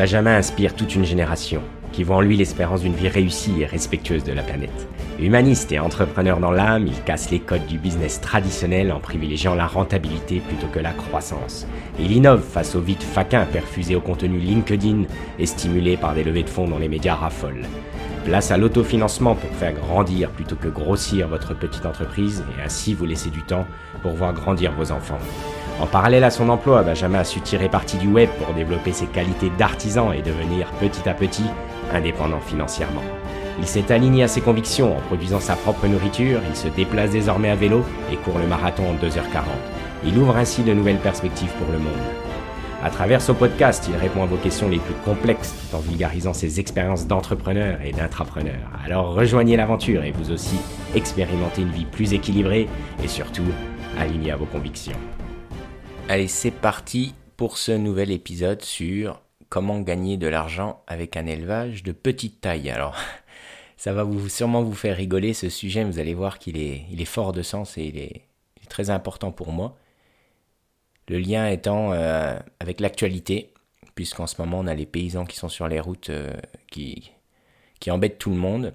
Benjamin inspire toute une génération qui voit en lui l'espérance d'une vie réussie et respectueuse de la planète. Humaniste et entrepreneur dans l'âme, il casse les codes du business traditionnel en privilégiant la rentabilité plutôt que la croissance. Il innove face au vide faquin perfusé au contenu LinkedIn et stimulé par des levées de fonds dont les médias raffolent. Place à l'autofinancement pour faire grandir plutôt que grossir votre petite entreprise et ainsi vous laisser du temps pour voir grandir vos enfants. En parallèle à son emploi, Benjamin a su tirer parti du web pour développer ses qualités d'artisan et devenir petit à petit indépendant financièrement. Il s'est aligné à ses convictions en produisant sa propre nourriture, il se déplace désormais à vélo et court le marathon en 2h40. Il ouvre ainsi de nouvelles perspectives pour le monde. À travers ce podcast, il répond à vos questions les plus complexes tout en vulgarisant ses expériences d'entrepreneur et d'intrapreneur. Alors rejoignez l'aventure et vous aussi expérimentez une vie plus équilibrée et surtout alignée à vos convictions. Allez, c'est parti pour ce nouvel épisode sur comment gagner de l'argent avec un élevage de petite taille. Alors, ça va sûrement vous faire rigoler ce sujet, vous allez voir qu'il est, fort de sens et il est, très important pour moi. Le lien étant euh, avec l'actualité, puisqu'en ce moment on a les paysans qui sont sur les routes euh, qui, embêtent tout le monde.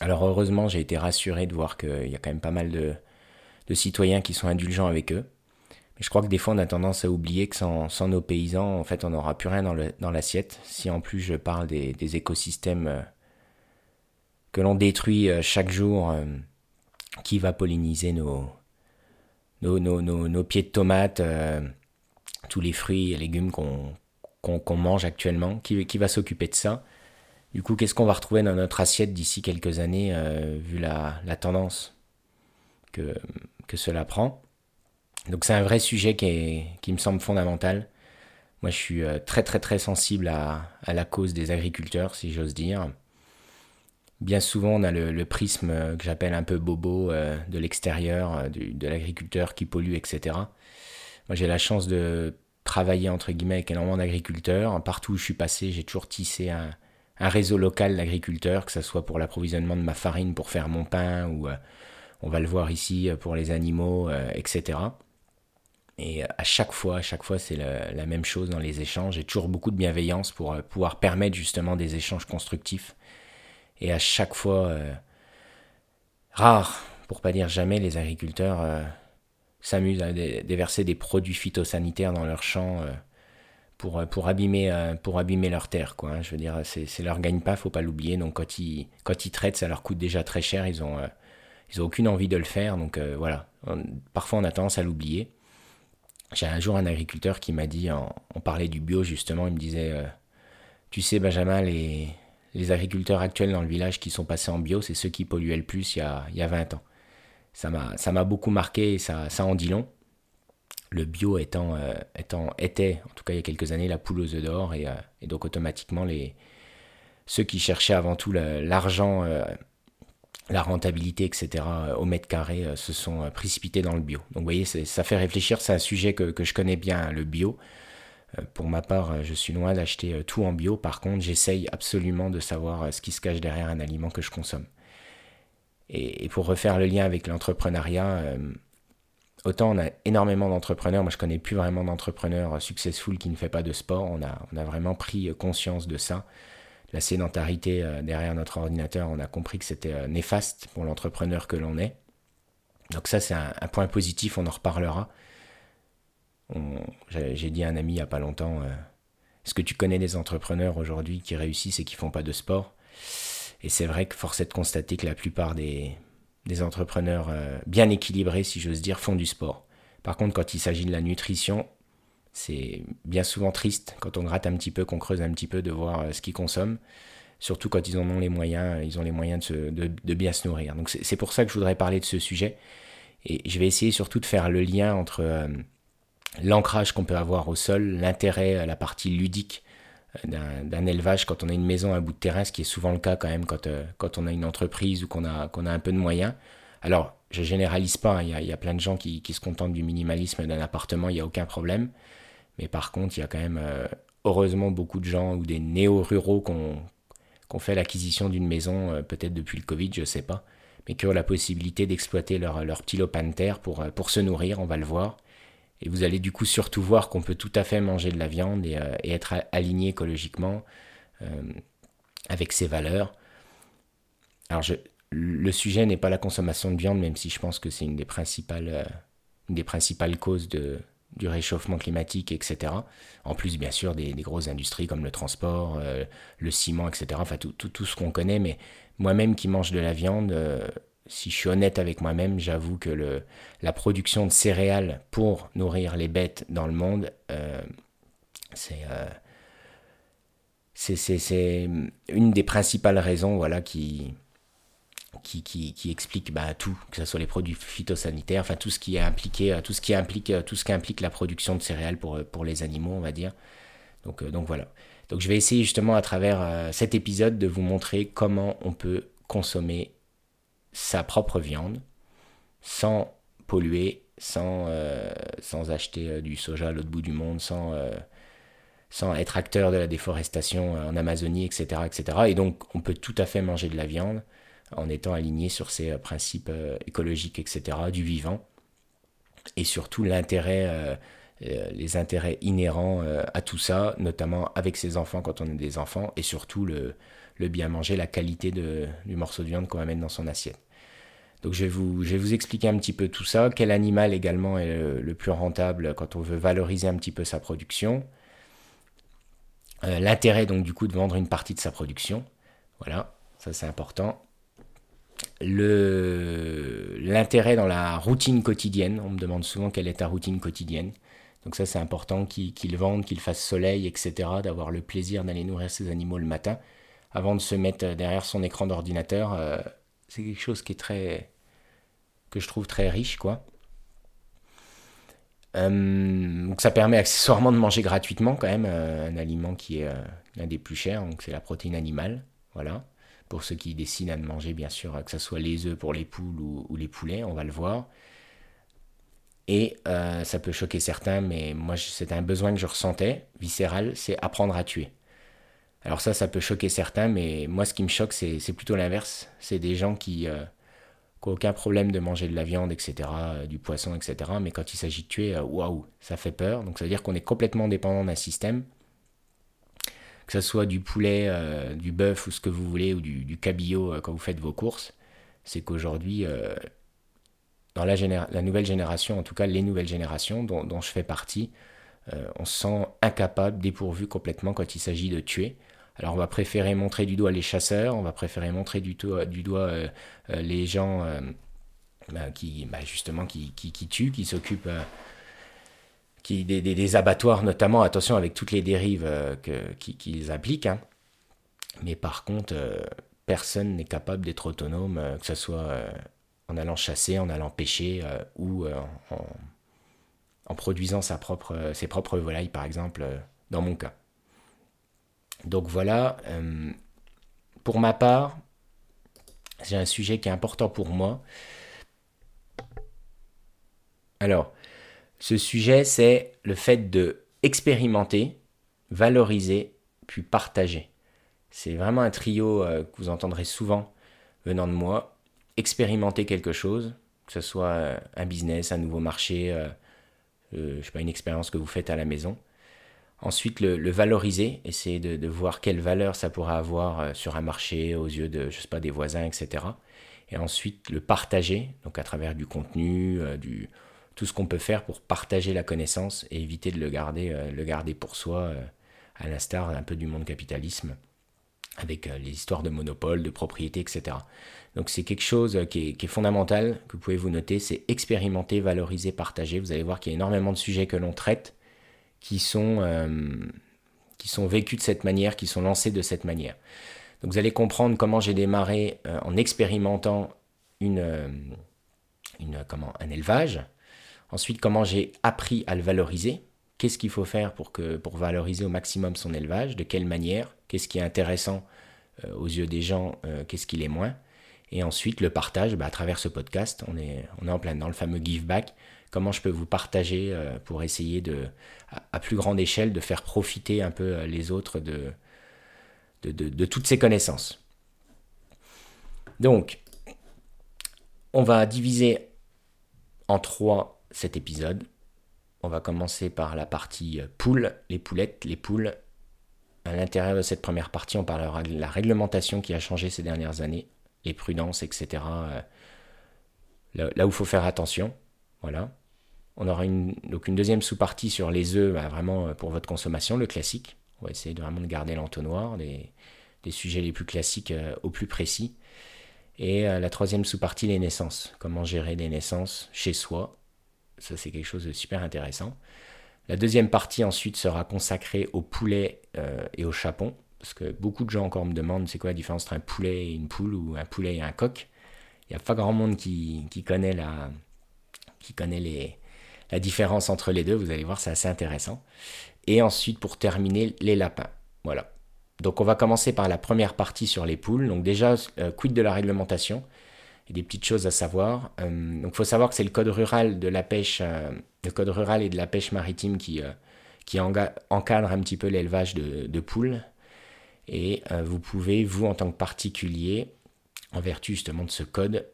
Alors heureusement j'ai été rassuré de voir qu'il y a quand même pas mal de citoyens qui sont indulgents avec eux je crois que des fois, on a tendance à oublier que sans, nos paysans, en fait, on n'aura plus rien dans l'assiette. si en plus je parle des, écosystèmes euh, que l'on détruit euh, chaque jour, euh, qui va polliniser nos, nos, pieds de tomates, tous les fruits et légumes qu'on mange actuellement, qui, qui va s'occuper de ça? Du coup, qu'est-ce qu'on va retrouver dans notre assiette d'ici quelques années, vu la, la tendance que cela prend? Donc c'est un vrai sujet qui, me semble fondamental. Moi je suis euh, très très très sensible à, la cause des agriculteurs, si j'ose dire. Bien souvent on a le, prisme euh, que j'appelle un peu bobo euh, de l'extérieur, de l'agriculteur qui pollue, etc. Moi j'ai la chance de travailler entre guillemets avec énormément d'agriculteurs. Partout où je suis passé, j'ai toujours tissé un, un réseau local d'agriculteurs, que ce soit pour l'approvisionnement de ma farine pour faire mon pain ou on va le voir ici pour les animaux, etc. Et à chaque fois, à chaque fois, c'est la, même chose dans les échanges. J'ai toujours beaucoup de bienveillance pour euh, pouvoir permettre justement des échanges constructifs. Et à chaque fois, euh, rare, pour pas dire jamais, les agriculteurs euh, s'amusent à déverser des produits phytosanitaires dans leurs champs pour, pour, abîmer, pour abîmer leur terre. Quoi, hein. Je veux dire, c'est leur gagne-pas, faut pas l'oublier. Donc quand ils, quand ils traitent, ça leur coûte déjà très cher. Ils ont, ils ont aucune envie de le faire. Donc voilà, parfois on a tendance à l'oublier. J'ai un jour un agriculteur qui m'a dit, on parlait du bio justement, il me disait, euh, tu sais Benjamin, les, agriculteurs actuels dans le village qui sont passés en bio, c'est ceux qui polluaient le plus il y a, il y a 20 ans. Ça m'a beaucoup marqué ça, en dit long. Le bio étant, euh, étant, était, en tout cas il y a quelques années, la poule aux œufs d'or et, euh, donc automatiquement ceux qui cherchaient avant tout l'argent la rentabilité, etc., euh, au mètre carré euh, se sont euh, précipités dans le bio. Donc vous voyez, ça fait réfléchir, c'est un sujet que, je connais bien, le bio. Pour ma part, je suis loin d'acheter tout en bio. Par contre, j'essaye absolument de savoir ce qui se cache derrière un aliment que je consomme. Et, pour refaire le lien avec l'entrepreneuriat, autant on a énormément d'entrepreneurs, moi je connais plus vraiment d'entrepreneurs successful qui ne fait pas de sport. On on a vraiment pris conscience de ça la sédentarité euh, derrière notre ordinateur, on a compris que c'était euh, néfaste pour l'entrepreneur que l'on est. Donc ça, c'est un, point positif, on en reparlera. J'ai dit à un ami il n'y a pas longtemps, euh, est-ce que tu connais des entrepreneurs aujourd'hui qui réussissent et qui font pas de sport? Et c'est vrai que force est de constater que la plupart des, des entrepreneurs bien équilibrés, si j'ose dire, font du sport. Par contre, quand il s'agit de la nutrition, c'est bien souvent triste quand on gratte un petit peu, qu'on creuse un petit peu de voir euh, ce qu'ils consomment. Surtout quand ils en ont les moyens, ils ont les moyens de, bien se nourrir. Donc c'est pour ça que je voudrais parler de ce sujet. Et je vais essayer surtout de faire le lien entre euh, l'ancrage qu'on peut avoir au sol, l'intérêt, la partie ludique euh, d'un élevage quand on a une maison à bout de terrain, ce qui est souvent le cas quand même quand, quand on a une entreprise ou qu'on a, a un peu de moyens. Alors, je généralise pas, hein. il y, a, plein de gens qui, qui se contentent du minimalisme d'un appartement, il n'y a aucun problème. Mais par contre, il y a quand même euh, heureusement beaucoup de gens ou des néo-ruraux qui ont, fait l'acquisition d'une maison, euh, peut-être depuis le Covid, je ne sais pas, mais qui ont la possibilité d'exploiter leur, leur petit lopin de terre pour, euh, pour se nourrir, on va le voir. Et vous allez du coup surtout voir qu'on peut tout à fait manger de la viande et, être aligné écologiquement avec ses valeurs. Alors le sujet n'est pas la consommation de viande, même si je pense que c'est une des principales, une des principales causes de, du réchauffement climatique, etc. En plus, bien sûr, des, grosses industries comme le transport, euh, le ciment, etc. Enfin, tout, tout, ce qu'on connaît. Mais moi-même qui mange de la viande, euh, si je suis honnête avec moi-même, j'avoue que le, la production de céréales pour nourrir les bêtes dans le monde, euh, c'est c'est une des principales raisons voilà, qui, qui, qui, explique bah, tout, que ce soit les produits phytosanitaires, enfin tout ce qui est impliqué, euh, tout ce qui implique, euh, tout ce qui implique la production de céréales pour, euh, pour les animaux, on va dire. Donc, donc voilà. Donc je vais essayer justement à travers cet épisode de vous montrer comment on peut consommer sa propre viande sans polluer, sans, sans acheter du soja à l'autre bout du monde, sans, sans être acteur de la déforestation en Amazonie, etc., etc. Et donc on peut tout à fait manger de la viande en étant aligné sur ces euh, principes euh, écologiques, etc., du vivant, et surtout l'intérêt, euh, les intérêts inhérents à tout ça, notamment avec ses enfants quand on a des enfants, et surtout le, bien manger, la qualité du morceau de viande qu'on mettre dans son assiette. Donc je vais, vous, je vais vous expliquer un petit peu tout ça, quel animal également est le, plus rentable quand on veut valoriser un petit peu sa production, l'intérêt donc du coup de vendre une partie de sa production, voilà, ça c'est important l'intérêt dans la routine quotidienne. On me demande souvent quelle est ta routine quotidienne. Donc ça c'est important qu'ils vendent, qu'ils fassent soleil, etc. D'avoir le plaisir d'aller nourrir ses animaux le matin avant de se mettre derrière son écran d'ordinateur. Euh, c'est quelque chose qui est très que je trouve très riche quoi. Euh, donc ça permet accessoirement de manger gratuitement quand même euh, un aliment qui est l'un des plus chers, donc c'est la protéine animale, voilà pour ceux qui décident de manger, bien sûr, que ce soit les œufs pour les poules ou, les poulets, on va le voir. Et euh, ça peut choquer certains, mais moi, c'est un besoin que je ressentais, viscéral, c'est apprendre à tuer. Alors ça, ça peut choquer certains, mais moi, ce qui me choque, c'est plutôt l'inverse. C'est des gens qui n'ont euh, aucun problème de manger de la viande, etc., euh, du poisson, etc., mais quand il s'agit de tuer, waouh, ça fait peur. Donc ça veut dire qu'on est complètement dépendant d'un système que ce soit du poulet, euh, du bœuf ou ce que vous voulez, ou du, cabillaud euh, quand vous faites vos courses, c'est qu'aujourd'hui, euh, dans la, nouvelle génération, en tout cas les nouvelles générations dont, je fais partie, on se sent incapable, dépourvu complètement quand il s'agit de tuer. Alors on va préférer montrer du doigt les chasseurs, on va préférer montrer du, doigt les gens bah, qui, bah, justement, qui, tuent, qui s'occupent des, abattoirs notamment, attention avec toutes les dérives euh, qu'ils appliquent. Hein. Mais par contre, euh, personne n'est capable d'être autonome, euh, que ce soit en allant chasser, en allant pêcher ou en, produisant sa propre, ses propres volailles, par exemple, dans mon cas. Donc voilà, pour ma part, c'est un sujet qui est important pour moi. Alors, ce sujet, c'est le fait de expérimenter, valoriser, puis partager. C'est vraiment un trio euh, que vous entendrez souvent venant de moi. Expérimenter quelque chose, que ce soit euh, un business, un nouveau marché, euh, je sais pas, une expérience que vous faites à la maison. Ensuite, le, valoriser, essayer de, voir quelle valeur ça pourrait avoir sur un marché, aux yeux de, je sais pas, des voisins, etc. Et ensuite, le partager, donc à travers du contenu, du, tout ce qu'on peut faire pour partager la connaissance et éviter de le garder, euh, le garder pour soi, euh, à l'instar un peu du monde capitalisme, avec euh, les histoires de monopole, de propriété, etc. Donc c'est quelque chose qui est, fondamental, que vous pouvez vous noter, c'est expérimenter, valoriser, partager. Vous allez voir qu'il y a énormément de sujets que l'on traite qui sont, qui sont vécus de cette manière, qui sont lancés de cette manière. Donc vous allez comprendre comment j'ai démarré en expérimentant une, une, comment, un élevage, Ensuite, comment j'ai appris à le valoriser? Qu'est-ce qu'il faut faire pour, que, pour valoriser au maximum son élevage? De quelle manière? Qu'est-ce qui est intéressant euh, aux yeux des gens euh, Qu'est-ce qui l'est moins? Et ensuite, le partage, bah, à travers ce podcast, on est, on est en plein dans le fameux give back. Comment je peux vous partager euh, pour essayer de, à, plus grande échelle, de faire profiter un peu les autres de, de, de toutes ces connaissances. Donc, on va diviser en trois cet épisode. on va commencer par la partie poules, les poulettes, les poules. À l'intérieur de cette première partie, on parlera de la réglementation qui a changé ces dernières années, les prudences, etc. Là, où il faut faire attention. Voilà. On aura une, donc une deuxième sous-partie sur les œufs, bah, vraiment pour votre consommation, le classique. On va essayer de vraiment de garder l'entonnoir, des, des, sujets les plus classiques au plus précis. Et la troisième sous-partie, les naissances. Comment gérer les naissances chez soi, ça, c'est quelque chose de super intéressant. La deuxième partie ensuite sera consacrée au poulet euh, et au chapon, parce que beaucoup de gens encore me demandent c'est quoi la différence entre un poulet et une poule ou un poulet et un coq. Il n'y a pas grand monde qui, connaît, la, qui connaît les, la différence entre les deux, vous allez voir, c'est assez intéressant. Et ensuite, pour terminer, les lapins. Voilà. Donc on va commencer par la première partie sur les poules. Donc déjà, euh, quid de la réglementation? Des petites choses à savoir. Euh, donc, il faut savoir que c'est le code rural de la pêche, euh, le code rural et de la pêche maritime qui, euh, encadre un petit peu l'élevage de, poules. Et vous pouvez, vous, en tant que particulier, en vertu justement de ce code,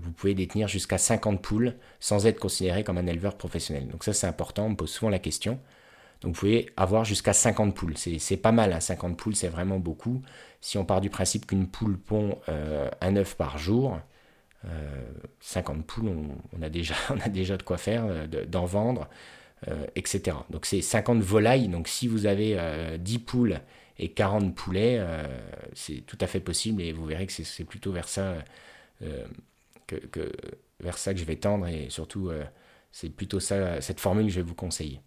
vous pouvez détenir jusqu'à 50 poules sans être considéré comme un éleveur professionnel. Donc ça c'est important, on me pose souvent la question. Donc vous pouvez avoir jusqu'à 50 poules. C'est pas mal, hein, 50 poules c'est vraiment beaucoup. Si on part du principe qu'une poule pond un œuf par jour, 50 euh, poules, on, a déjà, de quoi faire, euh, d'en vendre, euh, etc. Donc c'est 50 volailles, donc si vous avez 10 poules et 40 poulets, c'est tout à fait possible et vous verrez que c'est plutôt vers ça que, vers ça que je vais tendre et surtout c'est plutôt ça, cette formule que je vais vous conseiller.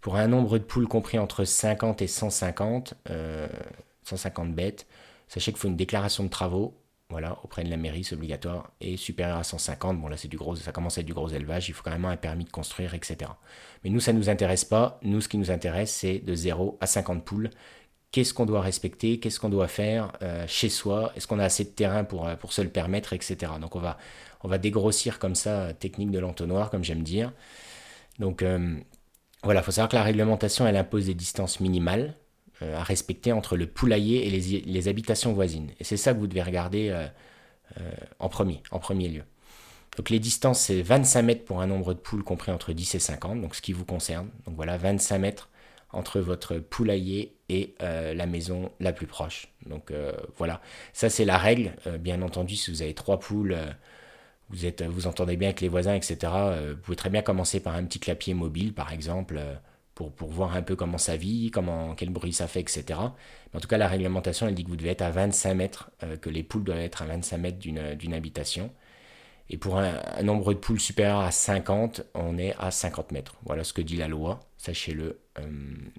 Pour un nombre de poules compris entre 50 et 150, 150 bêtes, sachez qu'il faut une déclaration de travaux voilà, auprès de la mairie, c'est obligatoire, et supérieur à 150, bon là c'est du gros, ça commence à être du gros élevage, il faut quand même un permis de construire, etc. Mais nous, ça ne nous intéresse pas, nous, ce qui nous intéresse, c'est de 0 à 50 poules. Qu'est-ce qu'on doit respecter, qu'est-ce qu'on doit faire euh, chez soi, est-ce qu'on a assez de terrain pour, euh, se le permettre, etc. Donc on va, on dégrossir comme ça, euh, technique de l'entonnoir, comme j'aime dire. Donc voilà, il faut savoir que la réglementation, elle impose des distances minimales, à respecter entre le poulailler et les, habitations voisines. Et c'est ça que vous devez regarder euh, euh, en premier, en premier lieu. Donc les distances, c'est 25 mètres pour un nombre de poules compris entre 10 et 50, donc ce qui vous concerne. Donc voilà, 25 mètres entre votre poulailler et la maison la plus proche. Donc voilà, ça c'est la règle. bien entendu, si vous avez trois poules, vous, vous entendez bien avec les voisins, etc., vous pouvez très bien commencer par un petit clapier mobile, par exemple pour, voir un peu comment ça vit, comment, quel bruit ça fait, etc. Mais en tout cas, la réglementation, elle dit que vous devez être à 25 mètres, euh, que les poules doivent être à 25 mètres d'une habitation. Et pour un, nombre de poules supérieur à 50, on est à 50 mètres. Voilà ce que dit la loi, sachez-le. Euh,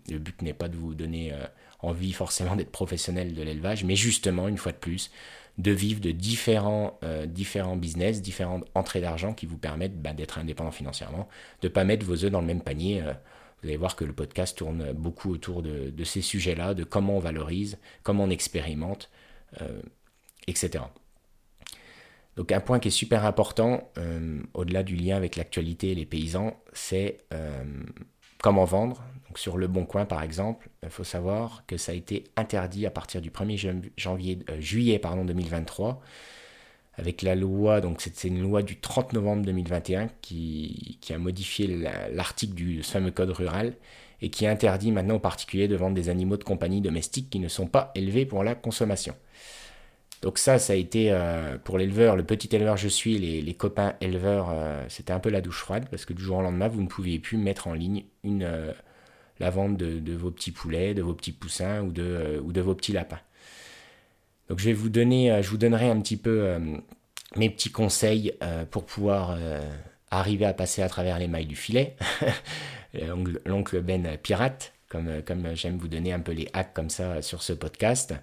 le but n'est pas de vous donner euh, envie forcément d'être professionnel de l'élevage, mais justement, une fois de plus, de vivre de différents, différents business, différentes entrées d'argent qui vous permettent bah, d'être indépendant financièrement, de ne pas mettre vos œufs dans le même panier. Vous allez voir que le podcast tourne beaucoup autour de, ces sujets-là, de comment on valorise, comment on expérimente, euh, etc. Donc un point qui est super important, euh, au-delà du lien avec l'actualité et les paysans, c'est euh, comment vendre. Donc sur Le Bon Coin par exemple, il faut savoir que ça a été interdit à partir du 1er janvier, juillet pardon, 2023 avec la loi, donc c'est une loi du 30 novembre 2021 qui, a modifié l'article du fameux code rural et qui interdit maintenant aux particuliers de vendre des animaux de compagnie domestiques qui ne sont pas élevés pour la consommation. Donc ça, ça a été euh, pour l'éleveur, le petit éleveur je suis, les, copains éleveurs, euh, c'était un peu la douche froide parce que du jour au lendemain, vous ne pouviez plus mettre en ligne euh, la vente de, vos petits poulets, de vos petits poussins ou de vos petits lapins. Donc je vais vous donner, euh, je vous donnerai un petit peu euh, mes petits conseils euh, pour pouvoir arriver à passer à travers les mailles du filet. L'oncle Ben pirate, comme, j'aime vous donner un peu les hacks comme ça sur ce podcast.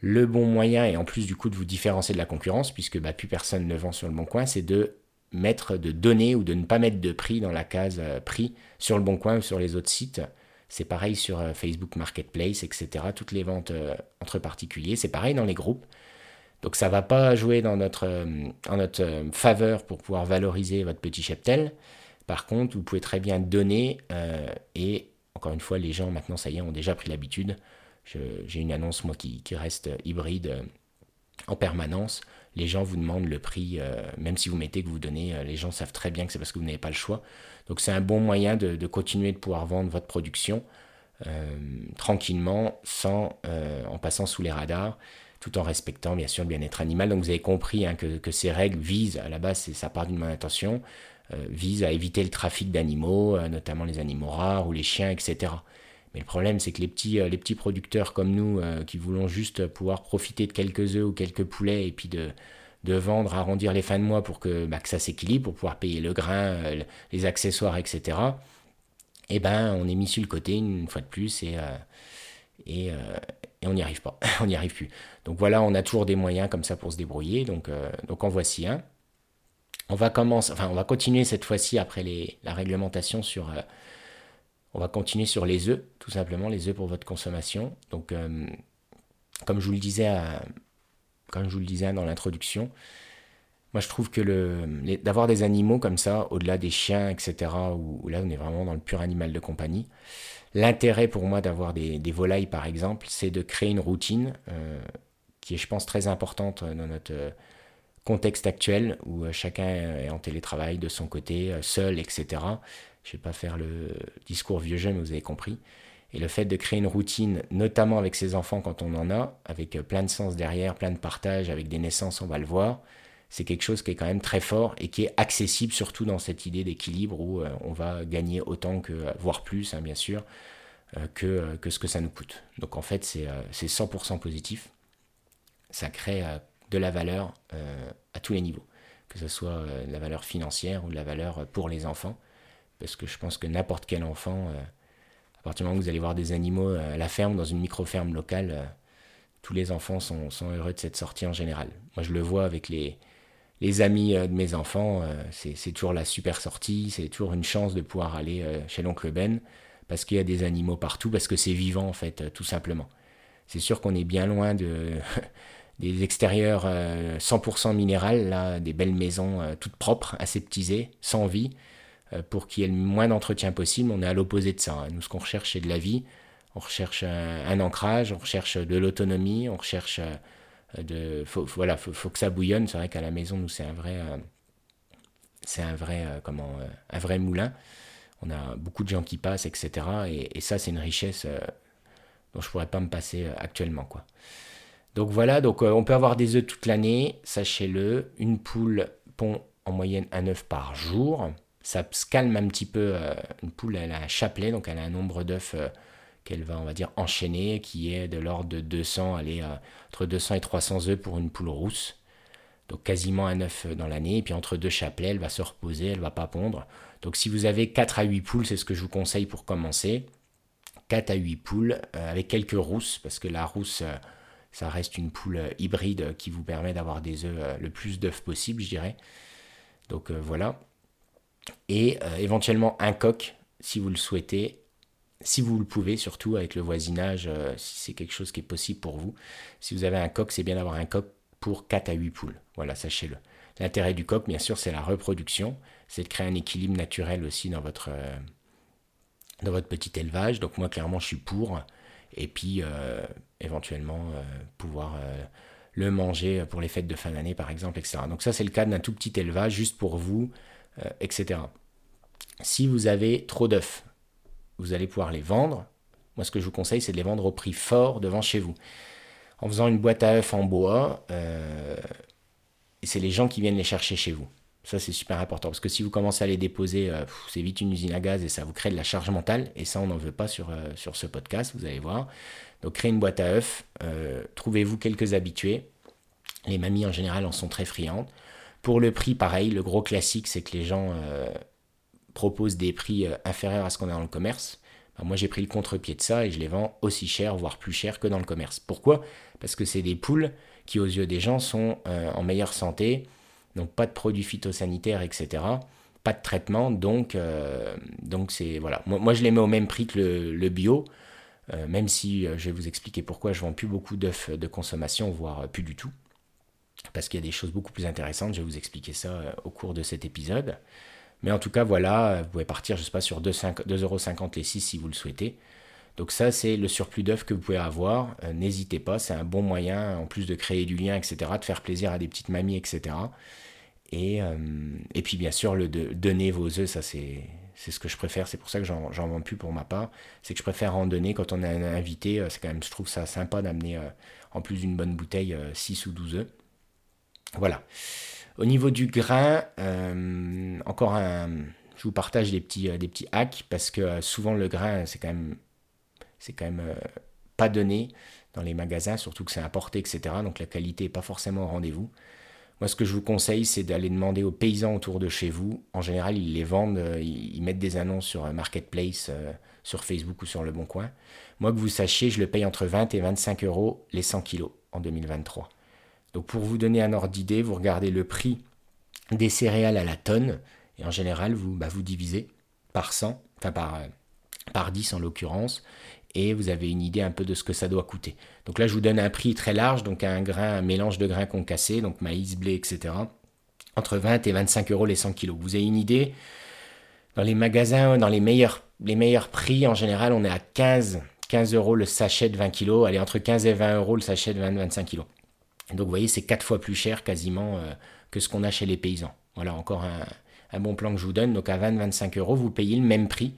Le bon moyen, et en plus du coup de vous différencier de la concurrence, puisque bah, plus personne ne vend sur le bon coin, c'est de mettre, de donner ou de ne pas mettre de prix dans la case prix sur le bon coin ou sur les autres sites. C'est pareil sur euh, Facebook Marketplace, etc. Toutes les ventes euh, entre particuliers. C'est pareil dans les groupes. Donc ça ne va pas jouer euh, en notre faveur pour pouvoir valoriser votre petit cheptel. Par contre, vous pouvez très bien donner et encore une fois, les gens maintenant, ça y est, ont déjà pris l'habitude. J'ai une annonce, moi, qui, reste hybride. en permanence. Les gens vous demandent le prix, même si vous mettez que vous donnez, les gens savent très bien que c'est parce que vous n'avez pas le choix. Donc c'est un bon moyen de, continuer de pouvoir vendre votre production tranquillement, sans, en passant sous les radars tout en respectant bien sûr le bien-être animal. Donc vous avez compris hein, que, ces règles visent, à la base ça part d'une bonne intention, euh, visent à éviter le trafic d'animaux, euh, notamment les animaux rares ou les chiens, etc. Mais le problème c'est que les petits, euh, les petits producteurs comme nous, qui voulons juste pouvoir profiter de quelques œufs ou quelques poulets et puis de, de vendre, arrondir les fins de mois pour que, bah, que ça s'équilibre, pour pouvoir payer le grain, les accessoires, etc. Eh ben, on est mis sur le côté une fois de plus et, et, on n'y arrive pas, on n'y arrive plus. Donc voilà, on a toujours des moyens comme ça pour se débrouiller, donc, euh, donc en voici un. On va commencer, enfin on va continuer cette fois-ci après les, la réglementation sur, euh, on va continuer sur les œufs, tout simplement les œufs pour votre consommation. Donc euh, comme je vous le disais, dans l'introduction, moi je trouve que d'avoir des animaux comme ça, au-delà des chiens, etc., où, là on est vraiment dans le pur animal de compagnie, L'intérêt pour moi d'avoir des, volailles, par exemple, c'est de créer une routine euh, qui est, je pense, très importante dans notre euh, contexte actuel où chacun est en télétravail de son côté, seul, etc. Je ne vais pas faire le discours vieux jeu, mais vous avez compris. Et le fait de créer une routine, notamment avec ses enfants quand on en a, avec plein de sens derrière, plein de partage, avec des naissances, on va le voir, c'est quelque chose qui est quand même très fort et qui est accessible surtout dans cette idée d'équilibre où euh, on va gagner autant que, euh, voire plus hein, bien sûr, euh, que, que, ce que ça nous coûte. Donc en fait c'est 100% positif, ça crée de la valeur à tous les niveaux, que ce soit de la valeur financière ou de la valeur pour les enfants, parce que je pense que n'importe quel enfant, à partir du moment où vous allez voir des animaux à la ferme, dans une micro-ferme locale, tous les enfants sont, heureux de cette sortie en général. Moi, je le vois avec les, les amis euh, de mes enfants, euh, c'est toujours la super sortie, c'est toujours une chance de pouvoir aller euh, chez l'oncle Ben, parce qu'il y a des animaux partout, parce que c'est vivant en fait, tout simplement. C'est sûr qu'on est bien loin de, des extérieurs 100% minéral, là, des belles maisons toutes propres, aseptisées, sans vie, pour qu'il y ait le moins d'entretien possible. On est à l'opposé de ça. Hein. Nous, ce qu'on recherche, c'est de la vie. On recherche un ancrage, on recherche de l'autonomie, on recherche euh, de, faut, voilà, faut, que ça bouillonne. C'est vrai qu'à la maison, nous, c'est un vrai, euh, c'est un vrai, euh, comment, un vrai moulin. On a beaucoup de gens qui passent, etc. Et, ça, c'est une richesse dont je pourrais pas me passer actuellement, quoi. Donc voilà, donc on peut avoir des œufs toute l'année, sachez-le. Une poule pond en moyenne un œuf par jour. Ça se calme un petit peu. une poule, elle a un chapelet, donc elle a un nombre d'œufs qu'elle va, on va dire, enchaîner, qui est de l'ordre de 200, aller entre 200 et 300 œufs pour une poule rousse. Donc quasiment un œuf dans l'année. Et puis entre deux chapelets, elle va se reposer, elle va pas pondre. Donc si vous avez 4 à 8 poules, c'est ce que je vous conseille pour commencer. 4 à 8 poules euh, avec quelques rousses, parce que la rousse, euh, ça reste une poule euh, hybride qui vous permet d'avoir des œufs, le plus d'œufs possible, je dirais. Donc voilà. Et éventuellement un coq, si vous le souhaitez, si vous le pouvez, surtout avec le voisinage, euh, si c'est quelque chose qui est possible pour vous. Si vous avez un coq, c'est bien d'avoir un coq pour 4 à 8 poules. Voilà, sachez-le. L'intérêt du coq, bien sûr, c'est la reproduction, c'est de créer un équilibre naturel aussi dans votre, euh, dans votre petit élevage. Donc moi, clairement, je suis pour. Et puis, euh, éventuellement, pouvoir le manger pour les fêtes de fin d'année, par exemple, etc. Donc ça, c'est le cas d'un tout petit élevage, juste pour vous, etc. Si vous avez trop d'œufs, vous allez pouvoir les vendre. Moi, ce que je vous conseille, c'est de les vendre au prix fort devant chez vous. En faisant une boîte à œufs en bois, euh, c'est les gens qui viennent les chercher chez vous. Ça, c'est super important. Parce que si vous commencez à les déposer, euh, c'est vite une usine à gaz et ça vous crée de la charge mentale. Et ça, on n'en veut pas sur, euh, sur ce podcast, vous allez voir. Donc, créez une boîte à œufs. Trouvez-vous quelques habitués. Les mamies, en général, en sont très friandes. Pour le prix, pareil. Le gros classique, c'est que les gens propose des prix euh, inférieurs à ce qu'on a dans le commerce, ben, moi j'ai pris le contre-pied de ça et je les vends aussi cher, voire plus cher que dans le commerce. Pourquoi? Parce que c'est des poules qui aux yeux des gens sont euh, en meilleure santé, donc pas de produits phytosanitaires, etc. Pas de traitement, donc euh, c'est voilà. Moi, je les mets au même prix que le, bio, même si je vais vous expliquer pourquoi je vends plus beaucoup d'œufs de consommation, voire plus du tout, parce qu'il y a des choses beaucoup plus intéressantes. Je vais vous expliquer ça au cours de cet épisode. Mais en tout cas, voilà, vous pouvez partir, je sais pas, sur 2,50€ les 6 si vous le souhaitez. Donc ça, c'est le surplus d'œufs que vous pouvez avoir. N'hésitez pas, c'est un bon moyen, en plus de créer du lien, etc., de faire plaisir à des petites mamies, etc. Et, et puis bien sûr, le de, donner vos œufs, ça c'est ce que je préfère, c'est pour ça que j'en vends plus pour ma part. C'est que je préfère en donner quand on a un invité. Euh, c'est quand même, je trouve ça sympa d'amener, euh, en plus d'une bonne bouteille, 6 euh, ou 12 œufs. Voilà. Au niveau du grain, encore un. Je vous partage des petits, petits hacks parce que souvent le grain, c'est quand même, c'est quand pas donné dans les magasins, surtout que c'est importé, etc. Donc la qualité n'est pas forcément au rendez-vous. Moi, ce que je vous conseille, c'est d'aller demander aux paysans autour de chez vous. En général, ils les vendent, euh, ils mettent des annonces sur Marketplace, euh, sur Facebook ou sur Le Bon Coin. Moi, que vous sachiez, je le paye entre 20 et 25 euros les 100 kilos en 2023. Donc, pour vous donner un ordre d'idée, vous regardez le prix des céréales à la tonne, et en général, vous, bah, divisez par 100, enfin par, euh, par 10 en l'occurrence, et vous avez une idée un peu de ce que ça doit coûter. Donc là, je vous donne un prix très large, donc un grain, un mélange de grains concassés, donc maïs, blé, etc. Entre 20 et 25 euros les 100 kilos. Vous avez une idée? Dans les magasins, dans les meilleurs, les meilleurs prix, en général, on est à 15, 15 euros le sachet de 20 kilos. Allez, entre 15 et 20 euros le sachet de 20-25 kilos. Donc vous voyez, c'est 4 fois plus cher quasiment euh, que ce qu'on a chez les paysans. Voilà encore un, bon plan que je vous donne. Donc à 20-25 euros, vous payez le même prix